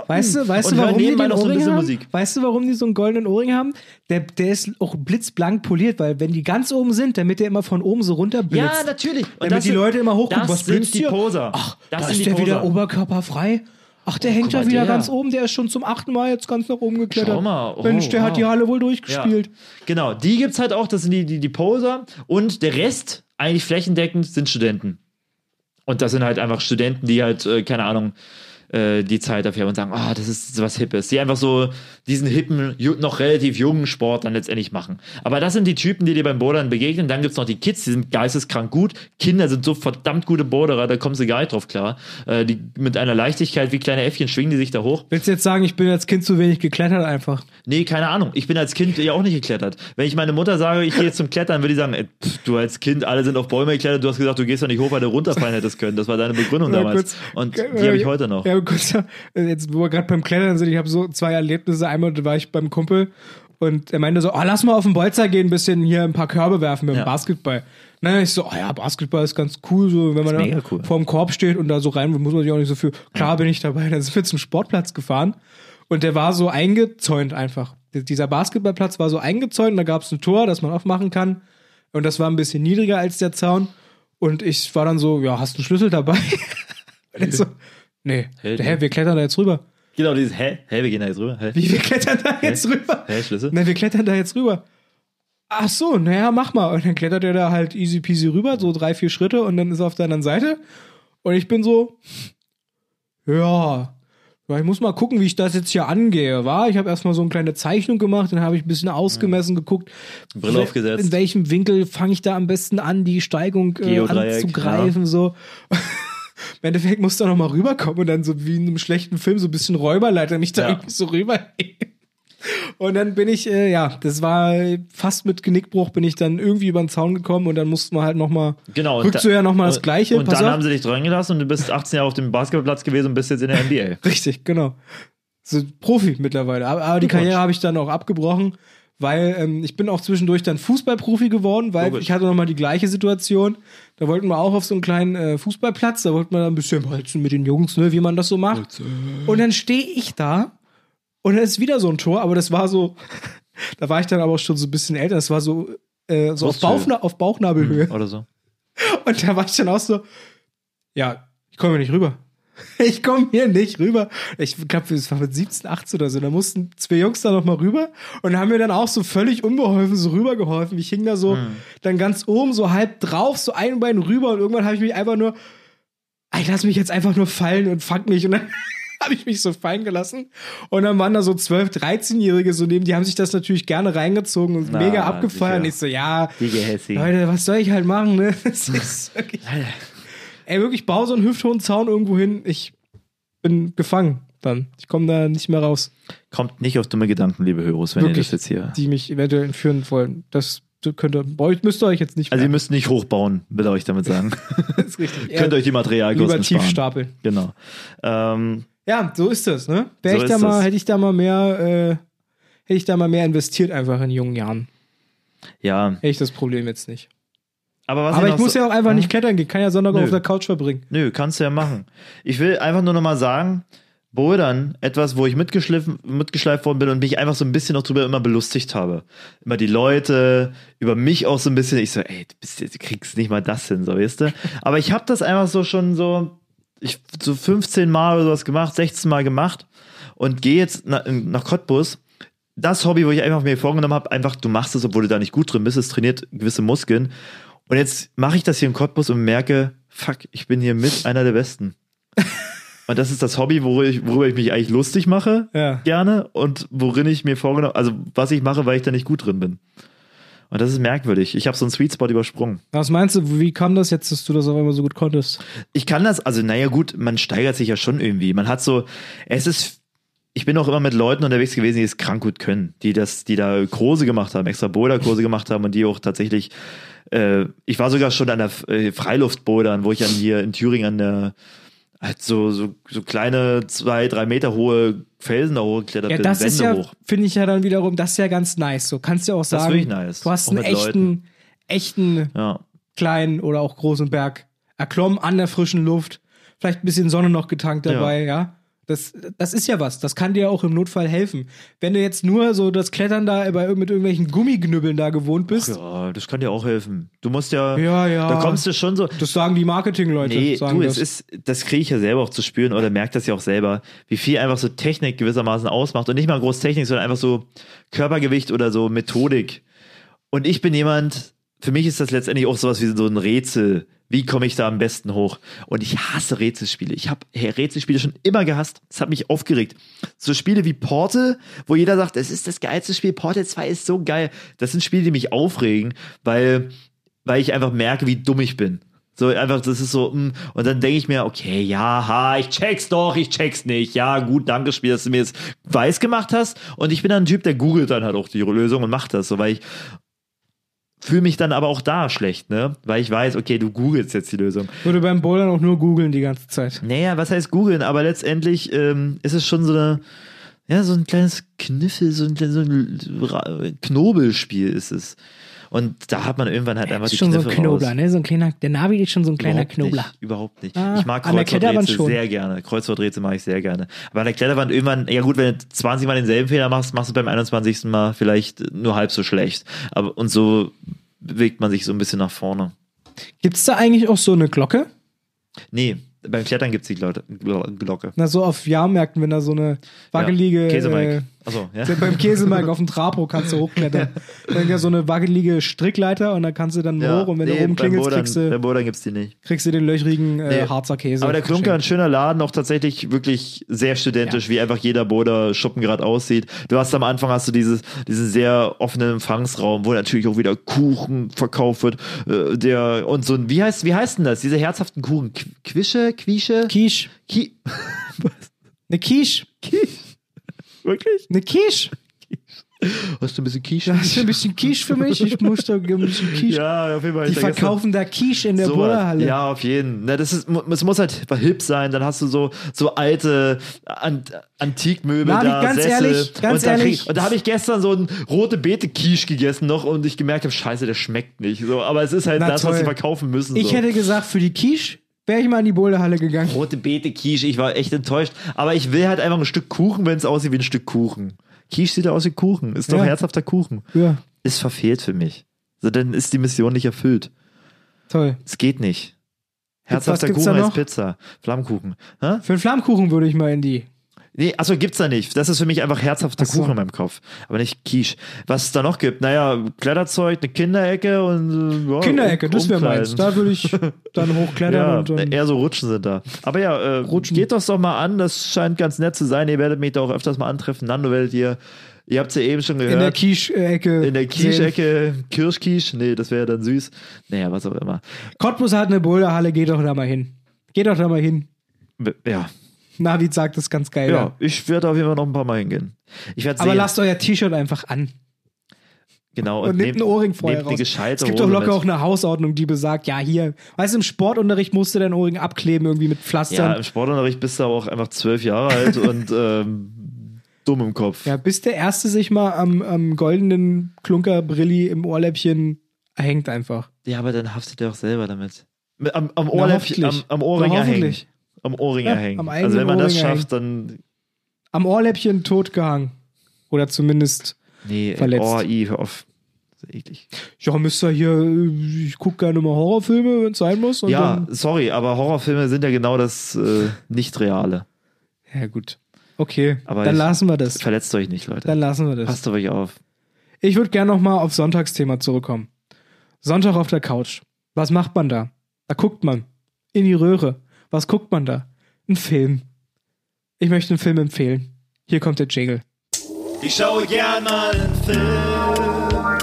Weißt du, weißt du, warum die den so Ohrring bisschen haben? Musik. Weißt du, warum die so einen goldenen Ohrring haben? Der, der ist auch blitzblank poliert, weil wenn die ganz oben sind, damit der immer von oben so runter blitzt. Ja, natürlich. Und damit die sind- Leute immer hochgucken, was sind blitzt die? Poser. Ach, das da ist der wieder Poser. oberkörperfrei. Ach, der hängt guck ja wieder der. ganz oben, der ist schon zum achten Mal jetzt ganz nach oben geklettert. Schau mal. Oh, Mensch, der wow. hat die Halle wohl durchgespielt. Ja. Genau, die gibt's halt auch, das sind die, die, die Poser. Und der Rest, eigentlich flächendeckend, sind Studenten. Und das sind halt einfach Studenten, die halt, äh, keine Ahnung, äh, die Zeit dafür haben und sagen, ah, das ist was Hippes. Die einfach so diesen hippen, noch relativ jungen Sport dann letztendlich machen. Aber das sind die Typen, die dir beim Bouldern begegnen. Dann gibt's noch die Kids, die sind geisteskrank gut. Kinder sind so verdammt gute Boulderer, da kommen sie gar nicht drauf klar. Äh, die mit einer Leichtigkeit wie kleine Äffchen schwingen die sich da hoch. Willst du jetzt sagen, ich bin als Kind zu wenig geklettert einfach? Nee, keine Ahnung. Ich bin als Kind ja auch nicht geklettert. Wenn ich meine Mutter sage, ich gehe jetzt zum Klettern, würde die sagen, ey, pff, du als Kind, alle sind auf Bäume geklettert, du hast gesagt, du gehst doch nicht hoch, weil du runterfallen hättest können. Das war deine Begründung damals. Und die habe ich heute noch. Ja, kurz, äh, jetzt, wo wir gerade beim Klettern sind, ich habe so zwei Erlebnisse. Einmal war ich beim Kumpel und er meinte so, oh, lass mal auf den Bolzer gehen, ein bisschen hier ein paar Körbe werfen mit dem Ja. Basketball. Na, ich so, oh ja, Basketball ist ganz cool, so wenn man da cool. vorm Korb steht und da so rein muss man sich auch nicht so viel. Klar bin ich dabei. Dann sind wir zum Sportplatz gefahren und der war so eingezäunt einfach. Dieser Basketballplatz war so eingezäunt und da gab es ein Tor, das man aufmachen kann. Und das war ein bisschen niedriger als der Zaun. Und ich war dann so, ja, hast du einen Schlüssel dabei? [laughs] und so, nee, Hä, hä, wir klettern da jetzt rüber. Genau, dieses, hä? Hä, wir gehen da jetzt rüber? Hä? Wie, wir klettern da jetzt rüber? Hä, Schlüssel? Na, wir klettern da jetzt rüber. Ach so, naja, mach mal. Und dann klettert er da halt easy peasy rüber, so drei, vier Schritte und dann ist er auf der anderen Seite. Und ich bin so, ja, ja, ich muss mal gucken, wie ich das jetzt hier angehe, war? Ich habe erstmal so eine kleine Zeichnung gemacht, dann habe ich ein bisschen ausgemessen geguckt. Brille aufgesetzt. In welchem Winkel fange ich da am besten an, die Steigung äh, anzugreifen, so. Im Endeffekt musste er noch mal rüberkommen und dann so wie in einem schlechten Film so ein bisschen Räuberleiter mich da Ja. irgendwie so rüberheben. Und dann bin ich, äh, ja, das war fast mit Genickbruch, bin ich dann irgendwie über den Zaun gekommen und dann mussten wir halt noch mal, Genau. rückst du ja noch mal das Gleiche. Und pass dann auf. haben sie dich dran gelassen und du bist 18 Jahre auf dem Basketballplatz gewesen und bist jetzt in der NBA. [laughs] Richtig, genau. So Profi mittlerweile. Aber, aber die. Karriere habe ich dann auch abgebrochen, weil ähm, ich bin auch zwischendurch dann Fußballprofi geworden, weil Logisch. ich hatte noch mal die gleiche Situation. Da wollten wir auch auf so einen kleinen äh, Fußballplatz, da wollten wir dann ein bisschen walzen mit den Jungs, ne, wie man das so macht. Und dann stehe ich da und dann ist wieder so ein Tor, aber das war so, [laughs] da war ich dann aber auch schon so ein bisschen älter, das war so, äh, so auf. Bauchna auf Bauchnabelhöhe. Oder so. [laughs] Und da war ich dann auch so, ja, ich komme nicht rüber. [laughs] Ich komme hier nicht rüber. Ich glaube, es war mit 17, 18 oder so. Da mussten zwei Jungs da noch mal rüber und haben mir dann auch so völlig unbeholfen so rübergeholfen. Ich hing da so dann ganz oben, so halb drauf, so ein Bein rüber und irgendwann habe ich mich einfach nur, "Ah, ich lass mich jetzt einfach nur fallen und fang mich und dann [laughs] habe ich mich so fallen gelassen und dann waren da so 12, 13-Jährige so neben, die haben sich das natürlich gerne reingezogen und Na, mega abgefeiert. Und ich so, ja. Leute, was soll ich halt machen, ne? [laughs] Das ist wirklich, ey, wirklich, bau so einen hüfthohen Zaun irgendwo hin. Ich bin gefangen dann. Ich komme da nicht mehr raus. Kommt nicht auf dumme Gedanken, liebe Höros, wenn Wirklich, ihr das jetzt hier. die mich eventuell entführen wollen. Das könnte, euch müsst ihr euch jetzt nicht Also ihr müsst nicht hochbauen, will ich damit sagen. [laughs] das ist richtig. Könnt euch die Materialkosten lieber tief sparen. stapeln. Genau. Ähm, Ja, so ist das, ne? Wär So ich da mal, das. hätte ich da mal mehr, äh, hätte ich da mal mehr investiert einfach in jungen Jahren. ja, Hätte ich das Problem jetzt nicht. Aber was Aber ich muss so- ja auch einfach Hm? nicht klettern gehen, kann ja Sonntag Nö. auf der Couch verbringen. Nö, kannst du ja machen. Ich will einfach nur noch mal sagen, Bouldern, etwas, wo ich mitgeschliffen, mitgeschleift worden bin und mich einfach so ein bisschen noch drüber immer belustigt habe. Immer die Leute, über mich auch so ein bisschen. Ich so, ey, du, bist, du kriegst nicht mal das hin, so, weißt du? Aber ich habe das einfach so schon so, ich, so 15 Mal oder sowas gemacht, 16 Mal gemacht und gehe jetzt nach, nach Cottbus. Das Hobby, wo ich einfach mir vorgenommen habe, einfach, du machst es, obwohl du da nicht gut drin bist, es trainiert gewisse Muskeln. Und jetzt mache ich das hier in Cottbus und merke, fuck, ich bin hier mit einer der Besten. [laughs] Und das ist das Hobby, worüber ich, worüber ich mich eigentlich lustig mache, Ja. gerne, und worin ich mir vorgenommen, also was ich mache, weil ich da nicht gut drin bin. Und das ist merkwürdig. Ich habe so einen Sweet Spot übersprungen. Was meinst du, wie kam das jetzt, dass du das auf einmal so gut konntest? Ich kann das, also naja gut, man steigert sich ja schon irgendwie. Man hat so, es ist, ich bin auch immer mit Leuten unterwegs gewesen, die es krank gut können, die das, die da Kurse gemacht haben, extra Boulder-Kurse gemacht haben und die auch tatsächlich, äh, ich war sogar schon an der äh, Freiluftbouldern, wo ich dann hier in Thüringen an der, halt so, so, so kleine zwei, drei Meter hohe Felsen da hochgeklettert Ja, bin, das ist ja, hoch. finde ich ja dann wiederum, das ist ja ganz nice. So kannst du ja auch sagen, nice. du hast Auch einen echten, echten Ja. kleinen oder auch großen Berg erklommen an der frischen Luft, vielleicht ein bisschen Sonne noch getankt dabei, ja. Das, das ist ja was. Das kann dir auch im Notfall helfen. Wenn du jetzt nur so das Klettern da bei, mit irgendwelchen Gummiknüppeln da gewohnt bist, Ja, das kann dir auch helfen. Du musst ja, Ja, ja. da kommst du schon so. das sagen die Marketingleute. Nee, sagen du, das. es ist, das kriege ich ja selber auch zu spüren oder merke das ja auch selber, wie viel einfach so Technik gewissermaßen ausmacht und nicht mal groß Technik, sondern einfach so Körpergewicht oder so Methodik. Und ich bin jemand, für mich ist das letztendlich auch sowas wie so ein Rätsel. Wie komme ich da am besten hoch? Und ich hasse Rätselspiele. Ich habe Rätselspiele schon immer gehasst. Das hat mich aufgeregt. So Spiele wie Portal, wo jeder sagt, es ist das geilste Spiel. Portal 2 ist so geil. Das sind Spiele, die mich aufregen, weil, weil ich einfach merke, wie dumm ich bin. So einfach, das ist so, mm, und dann denke ich mir, okay, ja, ha, ich check's doch, ich check's nicht. Ja, gut, danke, Spiel, dass du mir jetzt weiß gemacht hast. Und ich bin dann ein Typ, der googelt dann halt auch die Lösung und macht das, so, weil ich fühle mich dann aber auch da schlecht, ne? Weil ich weiß, okay, du googelst jetzt die Lösung. Würde beim Bouldern auch nur googeln die ganze Zeit. Naja, was heißt googeln? Aber letztendlich ähm, ist es schon so eine, ja, so ein kleines Kniffel, so ein, so ein Knobelspiel ist es. Und da hat man irgendwann halt einfach ist die schon so ein Kniffe Knobler, raus. ne? So ein kleiner, der Navi ist schon so ein kleiner Überhaupt Knobler. Nicht, überhaupt nicht. Ah, ich mag Kreuzworträtsel sehr gerne. Kreuzworträtsel mag ich sehr gerne. Aber an der Kletterwand irgendwann, ja gut, wenn du 20 Mal denselben Fehler machst, machst du beim 21. Mal vielleicht nur halb so schlecht. Aber und so bewegt man sich so ein bisschen nach vorne. Gibt's da eigentlich auch so eine Glocke? Nee, beim Klettern gibt's die Glocke. Glocke. Na, so auf Jahrmärkten, wenn da so eine wackelige. Ja. Käsemike. Achso, ja. beim Käsemike auf dem Trapo kannst du hochklettern. [laughs] Dann ja so eine wackelige Strickleiter und dann kannst du dann Ja, hoch und wenn nee, du oben klingelst, kriegst du, Beim Bodern gibt's die nicht. kriegst du den löchrigen äh, Nee. Harzer Käse. Aber der Klunker, ein schöner Laden, auch tatsächlich wirklich sehr studentisch, wie einfach jeder Boder Schuppen gerade aussieht. Du hast am Anfang hast du dieses, diesen sehr offenen Empfangsraum, wo natürlich auch wieder Kuchen verkauft wird, äh, der, und so ein, wie heißt, wie heißt denn das? Diese herzhaften Kuchen? Qu- Quische? Quiche? [laughs] Quiche. Ki Eine Quiche. Wirklich? Eine Quiche. Hast du ein bisschen Quiche? Hast du ein bisschen Quiche für mich? Ich muss da ein bisschen Quiche. Ja, auf jeden Fall. Die verkaufen da Quiche in der So, Bullerhalle. ja, auf jeden. Na, das ist, es muss halt hip sein. Dann hast du so, so alte Ant Antikmöbel da, ganz Sessel. ehrlich, ganz und da ehrlich. Krieg, und da habe ich gestern so einen rote Beete Quiche gegessen noch und ich gemerkt habe, scheiße, der schmeckt nicht. So, aber es ist halt Na das, was toll. sie verkaufen müssen. Ich so. hätte gesagt, für die Quiche wäre ich mal in die Boulderhalle gegangen. rote Beete Quiche. Ich war echt enttäuscht. Aber ich will halt einfach ein Stück Kuchen, wenn es aussieht wie ein Stück Kuchen. Quiche sieht aus wie Kuchen. Ist doch Ja. herzhafter Kuchen. Ja, Ist verfehlt für mich. So, dann ist die Mission nicht erfüllt. toll. Es geht nicht. Herzhafter Kuchen als? Pizza. Flammkuchen. Hä? Für einen Flammkuchen würde ich mal in die. Nee, achso, gibt's da nicht. Das ist für mich einfach herzhafter so. Kuchen in meinem Kopf. Aber nicht Quiche. Was es da noch gibt? Naja, Kletterzeug, eine Kinderecke und. Äh, ja, Kinderecke, um- das wäre meins. Da würde ich [laughs] dann hochklettern Ja, und dann. eher so Rutschen sind da. Aber ja, äh, Rutschen. geht doch doch mal an. Das scheint ganz nett zu sein. Ihr werdet mich da auch öfters mal antreffen. Nando werdet ihr. Ihr habt es ja eben schon gehört. in der Quiche-Ecke. In der. Quiche-Ecke, Kirschquiche, nee, das wäre dann süß. Naja, was auch immer. Cottbus hat eine Boulderhalle, geh doch da mal hin. Geh doch da mal hin. Ja, Navid sagt das ganz geil. ja, ich werde auf jeden Fall noch ein paar Mal hingehen. Ich werde sehen. Aber lasst euer T-Shirt einfach an genau, und, nehmt einen Ohrring vorher nehmt raus. es gibt doch locker mit. auch eine Hausordnung, die besagt, ja hier, weißt du, im Sportunterricht musst du deinen Ohrring abkleben irgendwie mit Ja, Pflastern. im Sportunterricht bist du aber auch einfach zwölf Jahre alt [laughs] und ähm, dumm im Kopf. Ja, bis der Erste sich mal am, am goldenen Klunkerbrilli im Ohrläppchen hängt einfach. Ja, aber dann haftet er auch selber damit. Mit- Am, am Na, Ohrläppchen, am, hoffentlich. am Ohrringer Na, hoffentlich. Am Ohrringer Ja, hängen. Also wenn man das Ohrringer schafft, dann. Am Ohrläppchen totgehangen. Oder zumindest, Nee, Verletzt. Oh, i, hör auf. Das ist eklig. ja, müsst ihr hier, ich gucke gerne mal Horrorfilme, wenn es sein muss. Ja, sorry, aber Horrorfilme sind ja genau das äh, Nicht-Reale. ja, gut. Okay, Aber dann ich- lassen wir das. Verletzt euch nicht, Leute. Dann lassen wir das. Passt auf euch auf. Ich würde gerne nochmal auf Sonntagsthema zurückkommen. Sonntag auf der Couch. Was macht man da? Da guckt man. In die Röhre. Was guckt man da? Ein Film. Ich möchte einen Film empfehlen. Hier kommt der Jingle. Ich schaue gern mal einen Film,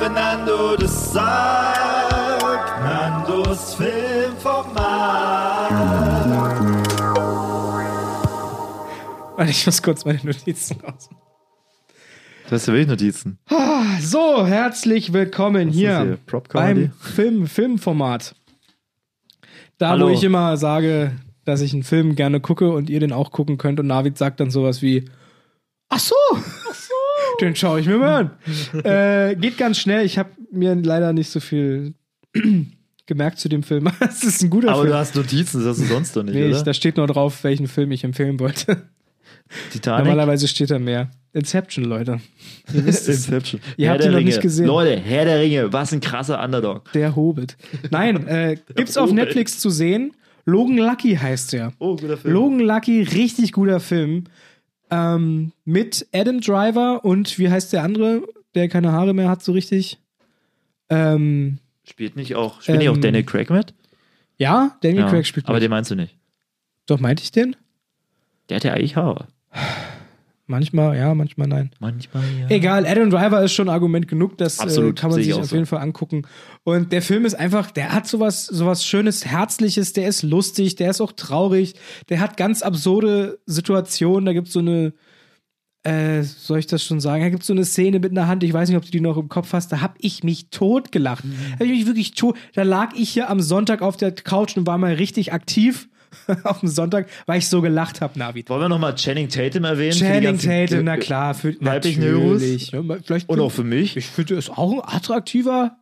wenn Nando das sagt. Nandos Filmformat. Warte, ich muss kurz meine Notizen raus. Du hast ja wirklich Notizen. So, herzlich willkommen ist hier, hier? Beim Film, Filmformat. Da, Hallo. wo ich immer sage, dass ich einen Film gerne gucke und ihr den auch gucken könnt und Navid sagt dann sowas wie, ach so, ach so. [laughs] den schaue ich mir mal an. äh, geht ganz schnell. Ich habe mir leider nicht so viel [clears throat] gemerkt zu dem Film. [laughs] Es ist ein guter Aber Film. du hast Notizen, das hast du sonst doch nicht, nee, ich, da steht nur drauf, welchen Film ich empfehlen wollte. Titanic. Normalerweise steht da mehr. Inception, Leute. Ihr wisst es. Inception. [laughs] Ihr Herr habt ihn noch Ringe. nicht gesehen. Leute, Herr der Ringe, was ein krasser Underdog. Der Hobbit. Nein, äh, gibt's auf. Netflix zu sehen. Logan Lucky heißt der. Oh, guter Film. Logan Lucky, richtig guter Film. Ähm, mit Adam Driver und wie heißt der andere, der keine Haare mehr hat, so richtig? Ähm, Spielt nicht auch, spielt nicht Ähm, auch Daniel Craig mit? ja, Daniel Ja, Craig spielt Aber mit. den meinst du nicht. Doch, meinte ich den? Der hat ja eigentlich Haare. Manchmal ja, manchmal nein. Manchmal ja. Egal, Adam Driver ist schon Argument genug, das äh, Absolut, kann man sich auf so. jeden Fall angucken. Und der Film ist einfach, der hat sowas, sowas Schönes, Herzliches, der ist lustig, der ist auch traurig, der hat ganz absurde Situationen, da gibt es so eine, äh, soll ich das schon sagen? Da gibt es so eine Szene mit einer Hand, ich weiß nicht, ob du die noch im Kopf hast, da hab ich mich tot gelacht. Mhm. Da hab ich mich wirklich tot, da lag ich hier am Sonntag auf der Couch und war mal richtig aktiv [laughs] auf dem Sonntag, weil ich so gelacht habe, Navid. Wollen wir nochmal Channing Tatum erwähnen? Channing Tatum, na klar, für weiblichen natürlich. Ja, vielleicht Und auch für mich. ich finde, er ist auch ein attraktiver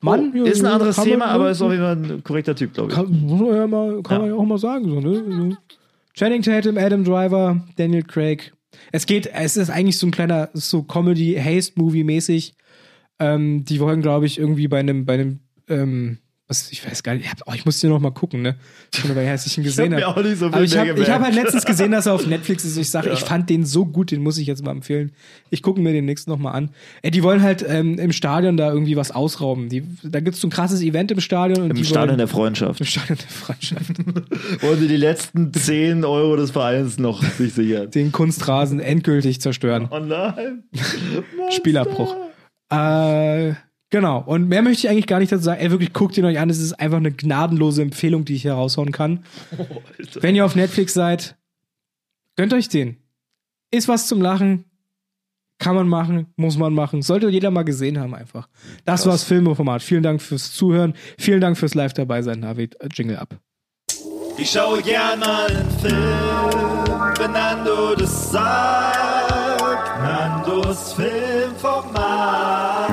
Mann. Oh, ist ein anderes kann man- Thema, aber ist jeden Fall ein korrekter Typ, glaube ich. Kann, muss man ja, mal, kann Ja. man ja auch mal sagen. So, ne? so. Channing Tatum, Adam Driver, Daniel Craig. Es geht, es ist eigentlich so ein kleiner, so Comedy-Haste-Movie-mäßig. Ähm, die wollen, glaube ich, irgendwie bei einem, bei einem, ähm, was, ich weiß gar nicht, ich, hab, oh, ich muss den noch mal gucken, ne? Schon weil ich ihn [laughs] gesehen habe. auch nicht so viel Aber ich habe ich hab halt letztens gesehen, dass er auf Netflix ist. Ich sage, ich fand den so gut, den muss ich jetzt mal empfehlen. Ich gucke mir den nächsten noch mal an. Ey, die wollen halt ähm, im Stadion da irgendwie was ausrauben. Die, da gibt's so ein krasses Event im Stadion. Und Im die Stadion wollen, der Freundschaft. [laughs] im Stadion der Freundschaft. [laughs] Wollen sie die letzten 10 Euro des Vereins noch sich sichern? den Kunstrasen endgültig zerstören. Oh nein. Spielabbruch. Äh, genau. Und mehr möchte ich eigentlich gar nicht dazu sagen. Ey, wirklich, guckt ihn euch an. Es ist einfach eine gnadenlose Empfehlung, die ich hier raushauen kann. [laughs] Wenn ihr auf Netflix seid, gönnt euch den. Ist was zum Lachen. Kann man machen, muss man machen. Sollte jeder mal gesehen haben, einfach. Das war's Filmeformat. Vielen Dank fürs Zuhören. Vielen Dank fürs Live dabei sein, David. Äh, Jingle ab. Ich schaue gern mal einen Film, wenn Nando das sagt. Nandos Filmformat.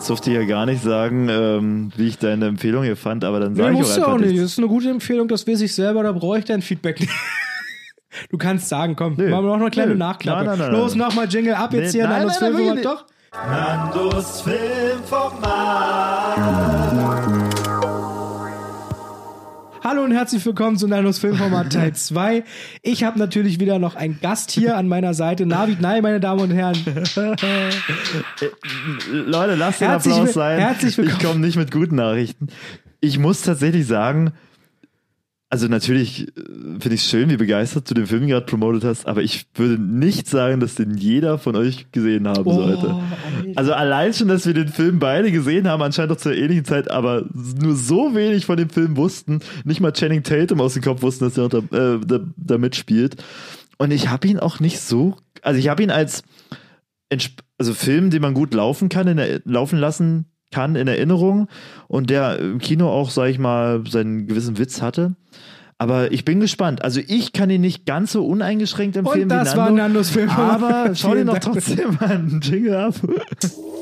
Jetzt durfte ich ja gar nicht sagen, ähm, wie ich deine Empfehlung hier fand, aber dann Nee, sage ich auch musst du einfach auch nicht. Das ist eine gute Empfehlung, das weiß ich selber, da brauche ich dein Feedback nicht. [laughs] Du kannst sagen, komm, Nö. machen wir noch eine kleine Nö. Nachklappe. Nein, nein, nein, Los, nochmal Jingle ab jetzt Nee, hier in nein, Nandos nein, nein, Filmformat. Doch. Nandos Filmformat. Hallo und herzlich willkommen zu Nanos Filmformat [laughs] Teil 2. Ich habe natürlich wieder noch einen Gast hier an meiner Seite. Navid Nai, meine Damen und Herren. Leute, lasst den Herzlich Applaus sein. herzlich ich willkommen. komme nicht mit guten Nachrichten. Ich muss tatsächlich sagen, also natürlich äh, finde ich es schön, wie begeistert du den Film gerade promotet hast, aber ich würde nicht sagen, dass den jeder von euch gesehen haben Oh, sollte. Also allein schon, dass wir den Film beide gesehen haben, anscheinend doch zur ähnlichen Zeit, aber nur so wenig von dem Film wussten, nicht mal Channing Tatum aus dem Kopf wussten, dass er da, äh, da, da mitspielt. Und ich habe ihn auch nicht so, also ich habe ihn als also Film, den man gut laufen kann, in der, laufen lassen kann in Erinnerung und der im Kino auch, sag ich mal, seinen gewissen Witz hatte. Aber ich bin gespannt. Also ich kann ihn nicht ganz so uneingeschränkt empfehlen Und das wie war Nando, Nandos Filmformat. aber [laughs] schau dir noch trotzdem mal einen Jingle ab.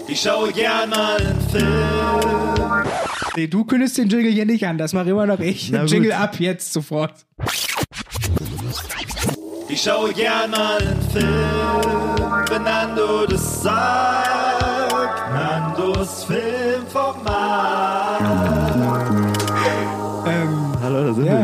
Ich schaue gern mal einen Film. Nee, du kündigst den Jingle hier nicht an. Das mache immer noch ich. Na gut. Jingle ab jetzt sofort. Ich schaue gern mal einen Film, wenn Nando das sagt. Nandos Filmformat.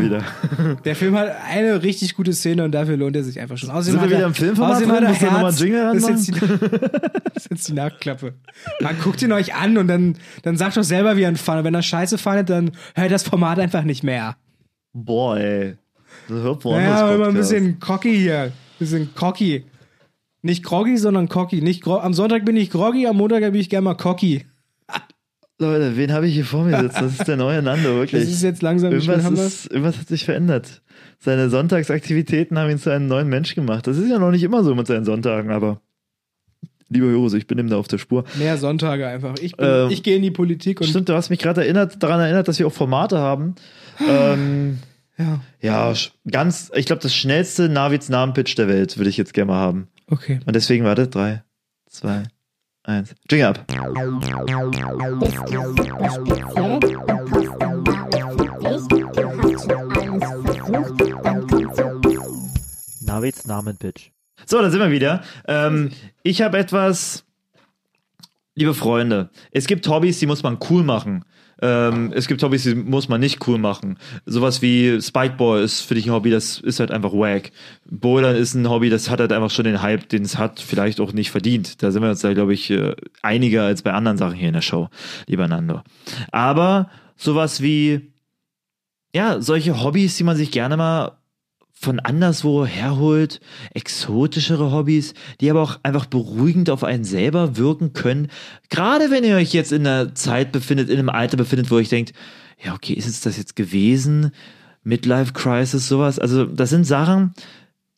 Wieder. [laughs] der Film hat eine richtig gute Szene und dafür lohnt er sich einfach schon. Außerdem Sind wir er- wieder im Filmformat außerdem drin? hat er Musst du noch mal Herz. einen Jingle das, ist jetzt die, [laughs] das ist jetzt die Nachklappe. Man guckt ihn euch an und dann, dann sagt doch selber, wie er ihn wenn er scheiße fandet, dann hört das Format einfach nicht mehr. Boah, ey. Das hört woanders Ja, immer ein bisschen cocky hier. Ein bisschen cocky. Nicht groggy, sondern cocky. Nicht gro am Sonntag bin ich groggy, am Montag bin ich gerne mal cocky. Leute, wen habe ich hier vor mir sitzen? Das ist der neue Nando, wirklich. Das ist jetzt langsam Irgendwas, ist, irgendwas hat sich verändert. Seine Sonntagsaktivitäten haben ihn zu einem neuen Mensch gemacht. Das ist ja noch nicht immer so mit seinen Sonntagen, aber lieber Jose, ich bin ihm da auf der Spur. Mehr Sonntage einfach. Ich, bin- Ähm, ich gehe in die Politik und Stimmt, du hast mich gerade erinnert, daran erinnert, dass wir auch Formate haben. ähm, ja, ja, ganz, ich glaube, das schnellste Navids Namenpitch der Welt würde ich jetzt gerne mal haben. okay. Und deswegen, warte, drei, zwei, eins. Jingle ab. Navids Namen, Bitch. So, da sind wir wieder. Ähm, ich habe etwas, liebe Freunde, es gibt Hobbys, die muss man cool machen. Ähm, es gibt Hobbys, die muss man nicht cool machen. Sowas wie Spikeball ist für dich ein Hobby, das ist halt einfach wack. Bouldern ist ein Hobby, das hat halt einfach schon den Hype, den es hat, vielleicht auch nicht verdient. Da sind wir uns da, glaube ich, äh, einiger als bei anderen Sachen hier in der Show, lieber Nando. Aber sowas wie, ja, solche Hobbys, die man sich gerne mal von anderswo herholt, exotischere Hobbys, die aber auch einfach beruhigend auf einen selber wirken können. Gerade wenn ihr euch jetzt in einer Zeit befindet, in einem Alter befindet, wo ich denkt, ja, okay, ist es das jetzt gewesen? Midlife Crisis, sowas. Also, das sind Sachen,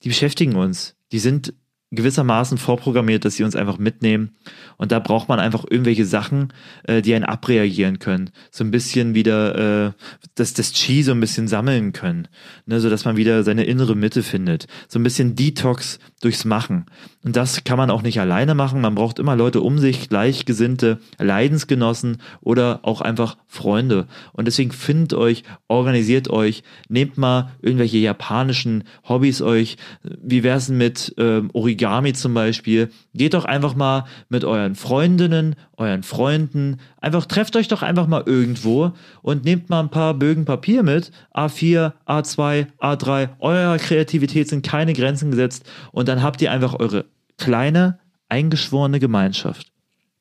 die beschäftigen uns. Die sind gewissermaßen vorprogrammiert, dass sie uns einfach mitnehmen. Und da braucht man einfach irgendwelche Sachen, äh, die einen abreagieren können. So ein bisschen wieder äh, das, das Chi so ein bisschen sammeln können. Ne, so dass man wieder seine innere Mitte findet. So ein bisschen Detox durchs Machen. Und das kann man auch nicht alleine machen. Man braucht immer Leute um sich, Gleichgesinnte, Leidensgenossen oder auch einfach Freunde. Und deswegen findet euch, organisiert euch, nehmt mal irgendwelche japanischen Hobbys euch. Wie wär's denn mit ähm, Origami zum Beispiel? Geht doch einfach mal mit euren Freundinnen, euren Freunden, einfach trefft euch doch einfach mal irgendwo und nehmt mal ein paar Bögen Papier mit. A4, A2, A3. Eurer Kreativität sind keine Grenzen gesetzt. Und dann habt ihr einfach eure kleine, eingeschworene Gemeinschaft.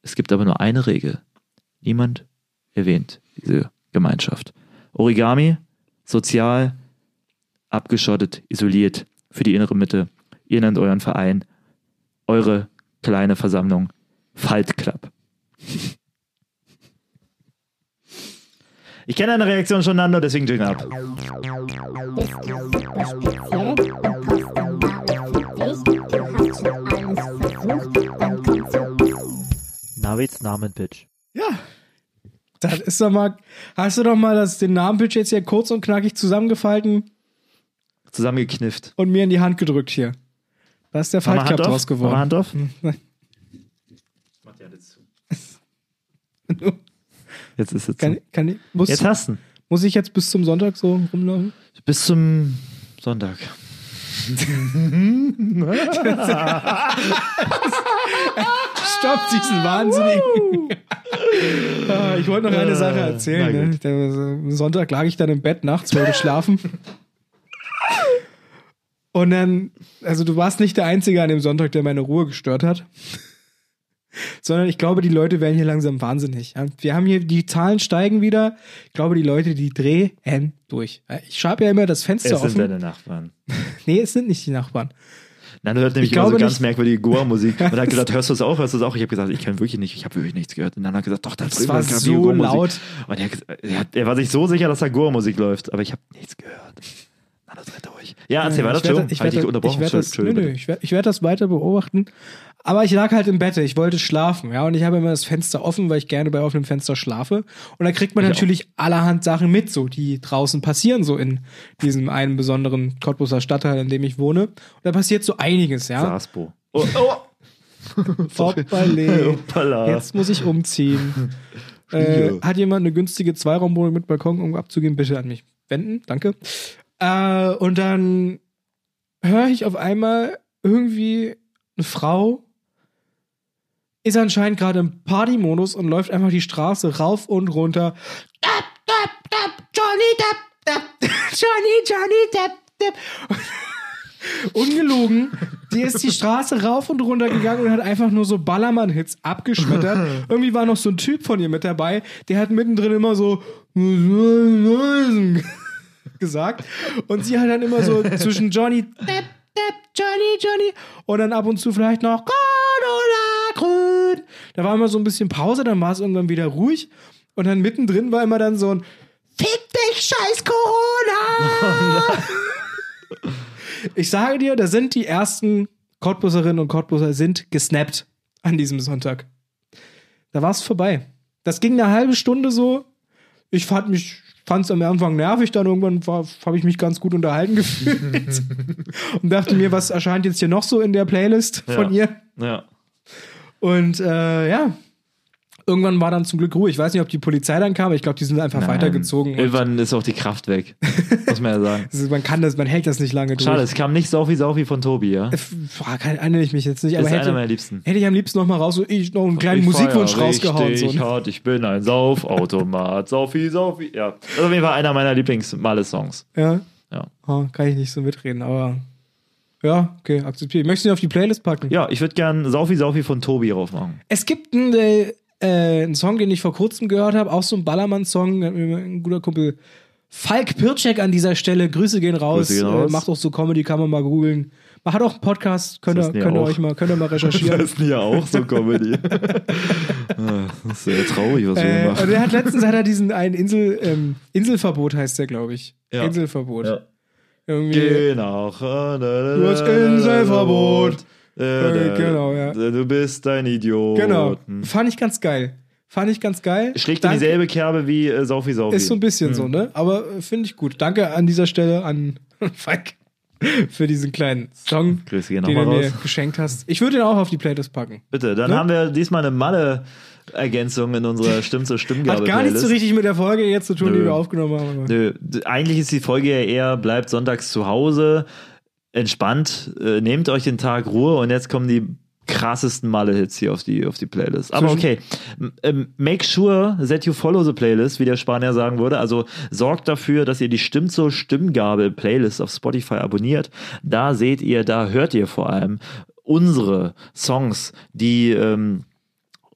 Es gibt aber nur eine Regel. Niemand erwähnt diese Gemeinschaft. Origami, sozial, abgeschottet, isoliert für die innere Mitte. Ihr nennt euren Verein, eure kleine Versammlung, Fight Club. Ich kenne deine Reaktion schon, Nando, deswegen jingle ab. Navids Namen, Bitch. Ja. Das ist doch mal. Hast du doch mal das, den Namenbitch jetzt hier kurz und knackig zusammengefalten Zusammengeknifft. und mir in die Hand gedrückt hier. Da ist der Fight Club Hand auf. draus geworden. Hand auf. [laughs] Jetzt ist es. Kann, kann ich, muss, Jetzt hast du muss ich jetzt bis zum Sonntag so rumlaufen? Bis zum Sonntag. Stopp diesen wahnsinnigen. Ah, ich wollte noch eine Sache na erzählen. Ne? Der, am Sonntag lag ich dann im Bett nachts, wollte schlafen. [laughs] Und dann, also du warst nicht der Einzige an dem Sonntag, der meine Ruhe gestört hat. [laughs] Sondern ich glaube, die Leute werden hier langsam wahnsinnig. Wir haben hier, die Zahlen steigen wieder. Ich glaube, die Leute, die drehen durch. Ich habe ja immer das Fenster Es sind offen. deine Nachbarn. [laughs] Nee, es sind nicht die Nachbarn. Nein, du hört nämlich Ich immer so ganz nicht. merkwürdige Goa-Musik. [laughs] Und er hat gesagt, hörst du es auch, hörst du es auch? Ich habe gesagt, ich kann wirklich nicht, ich habe wirklich nichts gehört. Und dann hat er gesagt, doch, da Das war so laut. Und er, er, er war sich so sicher, dass da Goa-Musik läuft. Aber ich habe nichts gehört. Das seid durch. Ja, erzähl weiter, ich werde, ich ich dich werde, unterbrochen? ich werde das, nö, nö, ich werde, ich werde das weiter beobachten. Aber ich lag halt im Bett, ich wollte schlafen, ja, und ich habe immer das Fenster offen, weil ich gerne bei offenem Fenster schlafe. Und da kriegt man Ich natürlich allerhand Sachen mit, so, die draußen passieren, so in diesem einen besonderen Cottbuser Stadtteil, in dem ich wohne. Und da passiert so einiges, ja. Saspo. Oh, oh. [laughs] Hoppale. [laughs] Hoppala. Jetzt muss ich umziehen. äh, hat jemand eine günstige Zweiraumwohnung mit Balkon, um abzugeben, bitte an mich wenden, danke. Äh, und dann höre ich auf einmal irgendwie eine Frau ist anscheinend gerade im Partymodus und läuft einfach die Straße rauf und runter. Dab, dab, dab, Johnny, dab, dab, Johnny, Johnny, dab, dab. Ungelogen. Die ist die Straße rauf und runter gegangen und hat einfach nur so Ballermann-Hits abgeschmettert. Irgendwie war noch so ein Typ von ihr mit dabei, der hat mittendrin immer so [laughs] gesagt. Und sie hat dann immer so zwischen Johnny, Depp, Depp, Johnny, Johnny und dann ab und zu vielleicht noch Cordula Grün. Da war immer so ein bisschen Pause, dann war es irgendwann wieder ruhig. Und dann mittendrin war immer dann so ein Fick dich, scheiß Corona! [laughs] Ich sage dir, da sind die ersten Cottbuserinnen und Cottbuser sind gesnappt an diesem Sonntag. Da war es vorbei. Das ging eine halbe Stunde so. Ich fand mich, fand es am Anfang nervig, dann irgendwann habe ich mich ganz gut unterhalten [laughs] gefühlt [laughs] und dachte mir, was erscheint jetzt hier noch so in der Playlist von Ja. ihr? Ja. Und äh, ja, Irgendwann war dann zum Glück Ruhe. Ich weiß nicht, ob die Polizei dann kam, aber ich glaube, die sind einfach Nein. weitergezogen. Irgendwann ist auch die Kraft weg. [laughs] Muss man ja sagen. also man kann das, man hält das nicht lange durch. Schade, es kam nicht Saufi Saufi von Tobi, ja? Äh, Boah, kann, erinnere ich mich jetzt nicht, aber ist einer hätte, meiner Liebsten. hätte ich am liebsten noch mal raus, so ich noch einen kleinen Ich Musikwunsch rausgehauen. So, ne? hart, ich bin ein Saufautomat. Saufi, Saufi. Ja. Das ist auf jeden Fall einer meiner Lieblings-Male-Songs. Ja, Ja. Ah, kann ich nicht so mitreden, aber ja, okay, akzeptiere. ich. Möchtest du ihn auf die Playlist packen? Ja, ich würde gern Saufi, Saufi von Tobi raufmachen. Es gibt einen, äh, äh, einen Song, den ich vor kurzem gehört habe, auch so ein Ballermann-Song, hat mir ein guter Kumpel Falk Pircek an dieser Stelle, Grüße gehen raus, Grüße gehen raus. Äh, macht auch so Comedy, kann man mal googeln. Man hat auch einen Podcast, könnt ihr, das könnt ihr auch? euch mal, könnt ihr mal [laughs] recherchieren. ist ja auch so Comedy. [laughs] Ah, das ist sehr traurig, was wir Äh, und machen. er hat letztens hat er diesen einen Insel, ähm, Inselverbot heißt der, glaube ich. Ja. Inselverbot. Ja. Irgendwie. Geh nach. Du hast Inselverbot. Äh, genau, ja. Du bist ein Idiot. Genau. Fand ich ganz geil. Fand ich ganz geil. Schlägt in dieselbe Kerbe wie äh, Saufi Saufi. Ist so ein bisschen Hm. so, ne? Aber äh, finde ich gut. Danke an dieser Stelle an [laughs] Falk für diesen kleinen Song, Grüße den du mir geschenkt hast. Ich würde ihn auch auf die Playlist packen. Bitte, dann Ne? haben wir diesmal eine Malle-Ergänzung in unserer [laughs] Stimm zur Stimmgabe. Hat gar nichts so richtig mit der Folge jetzt zu tun, die Nö. wir aufgenommen haben. Nö, eigentlich ist die Folge ja eher, bleibt sonntags zu Hause, entspannt, äh, nehmt euch den Tag Ruhe und jetzt kommen die krassesten Malle-Hits hier auf die, auf die Playlist. Aber okay, ähm, make sure that you follow the Playlist, wie der Spanier sagen würde. Also sorgt dafür, dass ihr die Stimmt zur Stimmgabe Playlist auf Spotify abonniert. Da seht ihr, da hört ihr vor allem unsere Songs, die ähm,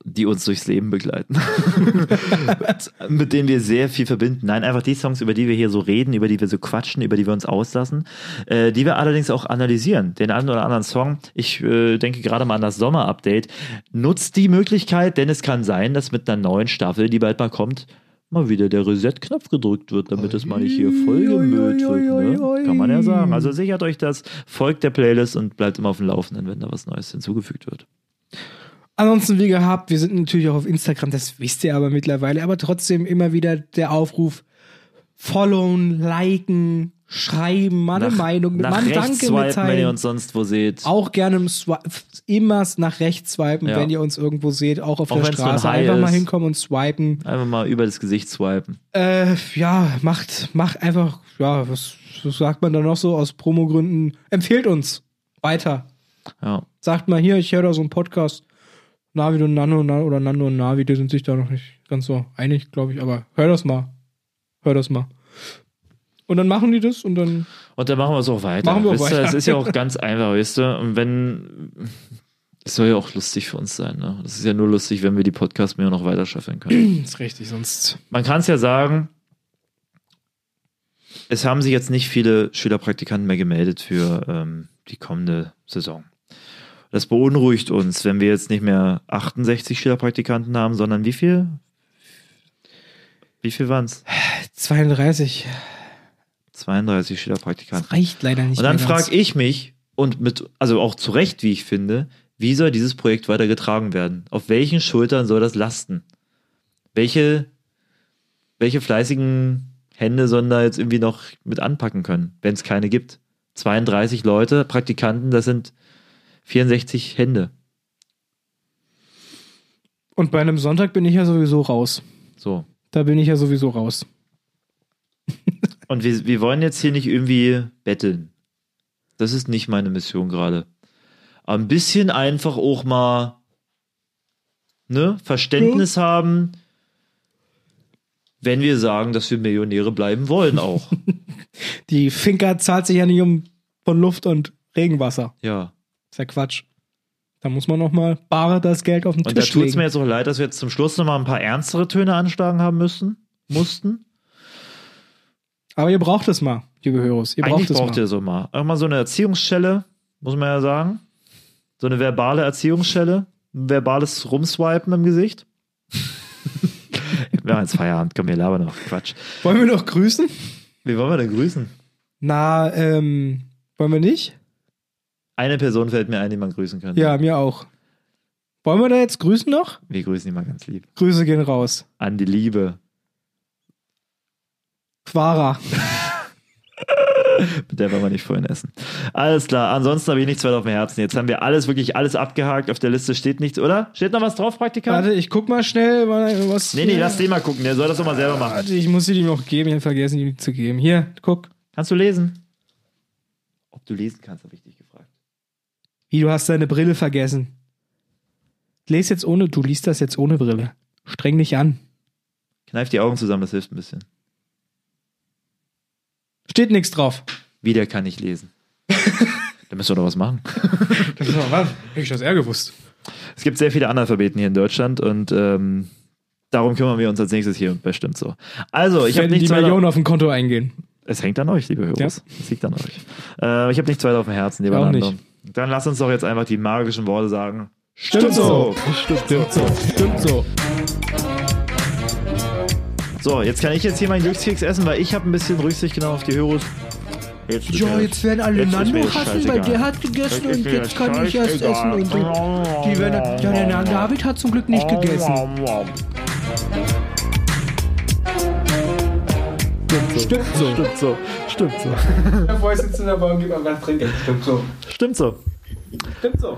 die uns durchs Leben begleiten. [laughs] mit denen wir sehr viel verbinden. Nein, einfach die Songs, über die wir hier so reden, über die wir so quatschen, über die wir uns auslassen, äh, die wir allerdings auch analysieren. Den einen oder anderen Song, ich äh, denke gerade mal an das Sommer-Update, nutzt die Möglichkeit, denn es kann sein, dass mit einer neuen Staffel, die bald mal kommt, mal wieder der Reset-Knopf gedrückt wird, damit es mal nicht hier vollgemüllt wird. Ne? Kann man ja sagen. Also sichert euch das, folgt der Playlist und bleibt immer auf dem Laufenden, wenn da was Neues hinzugefügt wird. Ansonsten, wie gehabt, wir sind natürlich auch auf Instagram, das wisst ihr aber mittlerweile, aber trotzdem immer wieder der Aufruf, followen, liken, schreiben, mal eine Meinung, nach mal ein Danke swipen, wenn ihr mitteilen. uns sonst wo seht. Auch gerne im Swi- immer nach rechts swipen, Ja. wenn ihr uns irgendwo seht, auch auf Auch der ein Straße. Hi Einfach mal ist. hinkommen und swipen. Einfach mal über das Gesicht swipen. Äh, ja, macht, macht einfach, ja, was, was sagt man da noch so aus Promogründen? Empfehlt uns weiter. Ja. Sagt mal hier, ich höre da so einen Podcast. Navid und Nano Na- oder Nando und Navi, die sind sich da noch nicht ganz so einig, glaube ich, aber hör das mal. Hör das mal. Und dann machen die das und dann. Und dann machen wir es auch weiter. Machen wir auch weiter. Es ist ja auch [laughs] ganz einfach, weißt du? Und wenn. Es soll ja auch lustig für uns sein, ne? Das ist ja nur lustig, wenn wir die Podcasts mehr noch weiter schaffen können. [clears throat] ist richtig, sonst. Man kann es ja sagen, es haben sich jetzt nicht viele Schülerpraktikanten mehr gemeldet für ähm, die kommende Saison. Das beunruhigt uns, wenn wir jetzt nicht mehr 68 Schülerpraktikanten haben, sondern wie viel? Wie viel waren es? 32. 32 Schülerpraktikanten. Reicht leider nicht. Und dann frage ich mich, und mit, also auch zu Recht, wie ich finde, wie soll dieses Projekt weiter getragen werden? Auf welchen Schultern soll das lasten? Welche, welche fleißigen Hände sollen da jetzt irgendwie noch mit anpacken können, wenn es keine gibt? 32 Leute, Praktikanten, das sind 64 Hände. Und bei einem Sonntag bin ich ja sowieso raus. So. Da bin ich ja sowieso raus. Und wir, wir wollen jetzt hier nicht irgendwie betteln. Das ist nicht meine Mission gerade. Aber ein bisschen einfach auch mal ne, Verständnis haben, wenn wir sagen, dass wir Millionäre bleiben wollen auch. [laughs] Die Finca zahlt sich ja nicht um von Luft und Regenwasser. ja. Ist ja Quatsch. Da muss man noch mal bare das Geld auf den Und da Tisch tut es legen. mir jetzt auch leid, dass wir jetzt zum Schluss noch mal ein paar ernstere Töne anschlagen haben müssen, mussten. Aber ihr braucht es mal, liebe Höros. Ihr braucht Eigentlich es braucht mal. ihr so mal. Mal so eine Erziehungsschelle, muss man ja sagen. So eine verbale Erziehungsschelle. Ein verbales Rumswipen im Gesicht. wir haben jetzt Feierabend, komm, wir labern noch. Quatsch. Wollen wir noch grüßen? Wie wollen wir denn grüßen? Na, ähm, wollen wir nicht? Eine Person fällt mir ein, die man grüßen kann. Ja, mir auch. Wollen wir da jetzt grüßen noch? Wir grüßen ihn mal ganz lieb. Grüße gehen raus. An die Liebe. Quara. [laughs] Mit der wollen wir nicht vorhin essen. Alles klar, ansonsten habe ich nichts weiter auf dem Herzen. Jetzt haben wir alles, wirklich alles abgehakt. Auf der Liste steht nichts, oder? Steht noch was drauf, Praktikant? Warte, ich guck mal schnell, mal, was. Nee, nee, lass den mal gucken. Der soll das doch mal selber machen. Warte, ich muss sie ihm noch geben. Ich habe vergessen, ihm die zu geben. Hier, guck. Kannst du lesen? Ob du lesen kannst, habe ich gefragt. Wie, du hast deine Brille vergessen. Les jetzt ohne, du liest das jetzt ohne Brille. Streng dich an. Kneif die Augen zusammen, das hilft ein bisschen. Steht nichts drauf. Wieder kann ich lesen. [laughs] da müssen wir doch was machen. [laughs] Das ist doch was. Hätte ich das eher gewusst. Es gibt sehr viele Analphabeten hier in Deutschland und ähm, darum kümmern wir uns als nächstes hier bestimmt so. Also, ich habe Wenn die. Millionen auf dem Konto eingehen. Es hängt an euch, liebe Hörer. Ja. Es liegt an euch. Äh, ich habe nichts weiter auf dem Herzen, lieber auch Nando. nicht. Dann lass uns doch jetzt einfach die magischen Worte sagen. Stimmt so. Stimmt so. Stimmt so. So, jetzt kann ich jetzt hier meinen Glückskeks essen, weil ich habe ein bisschen Rücksicht genommen auf die Hörer. Jetzt ist mir- werden alle Jetzt ist mir das scheißegal. hat gegessen Jetzt ist mir das scheißegal. Die werden, ja, der David hat zum Glück nicht gegessen. Stimmt so. Stimmt so. Stimmt so. Der Boy sitzt in der Bar und gibt mal was trinken. Stimmt so. Stimmt so. Stimmt so.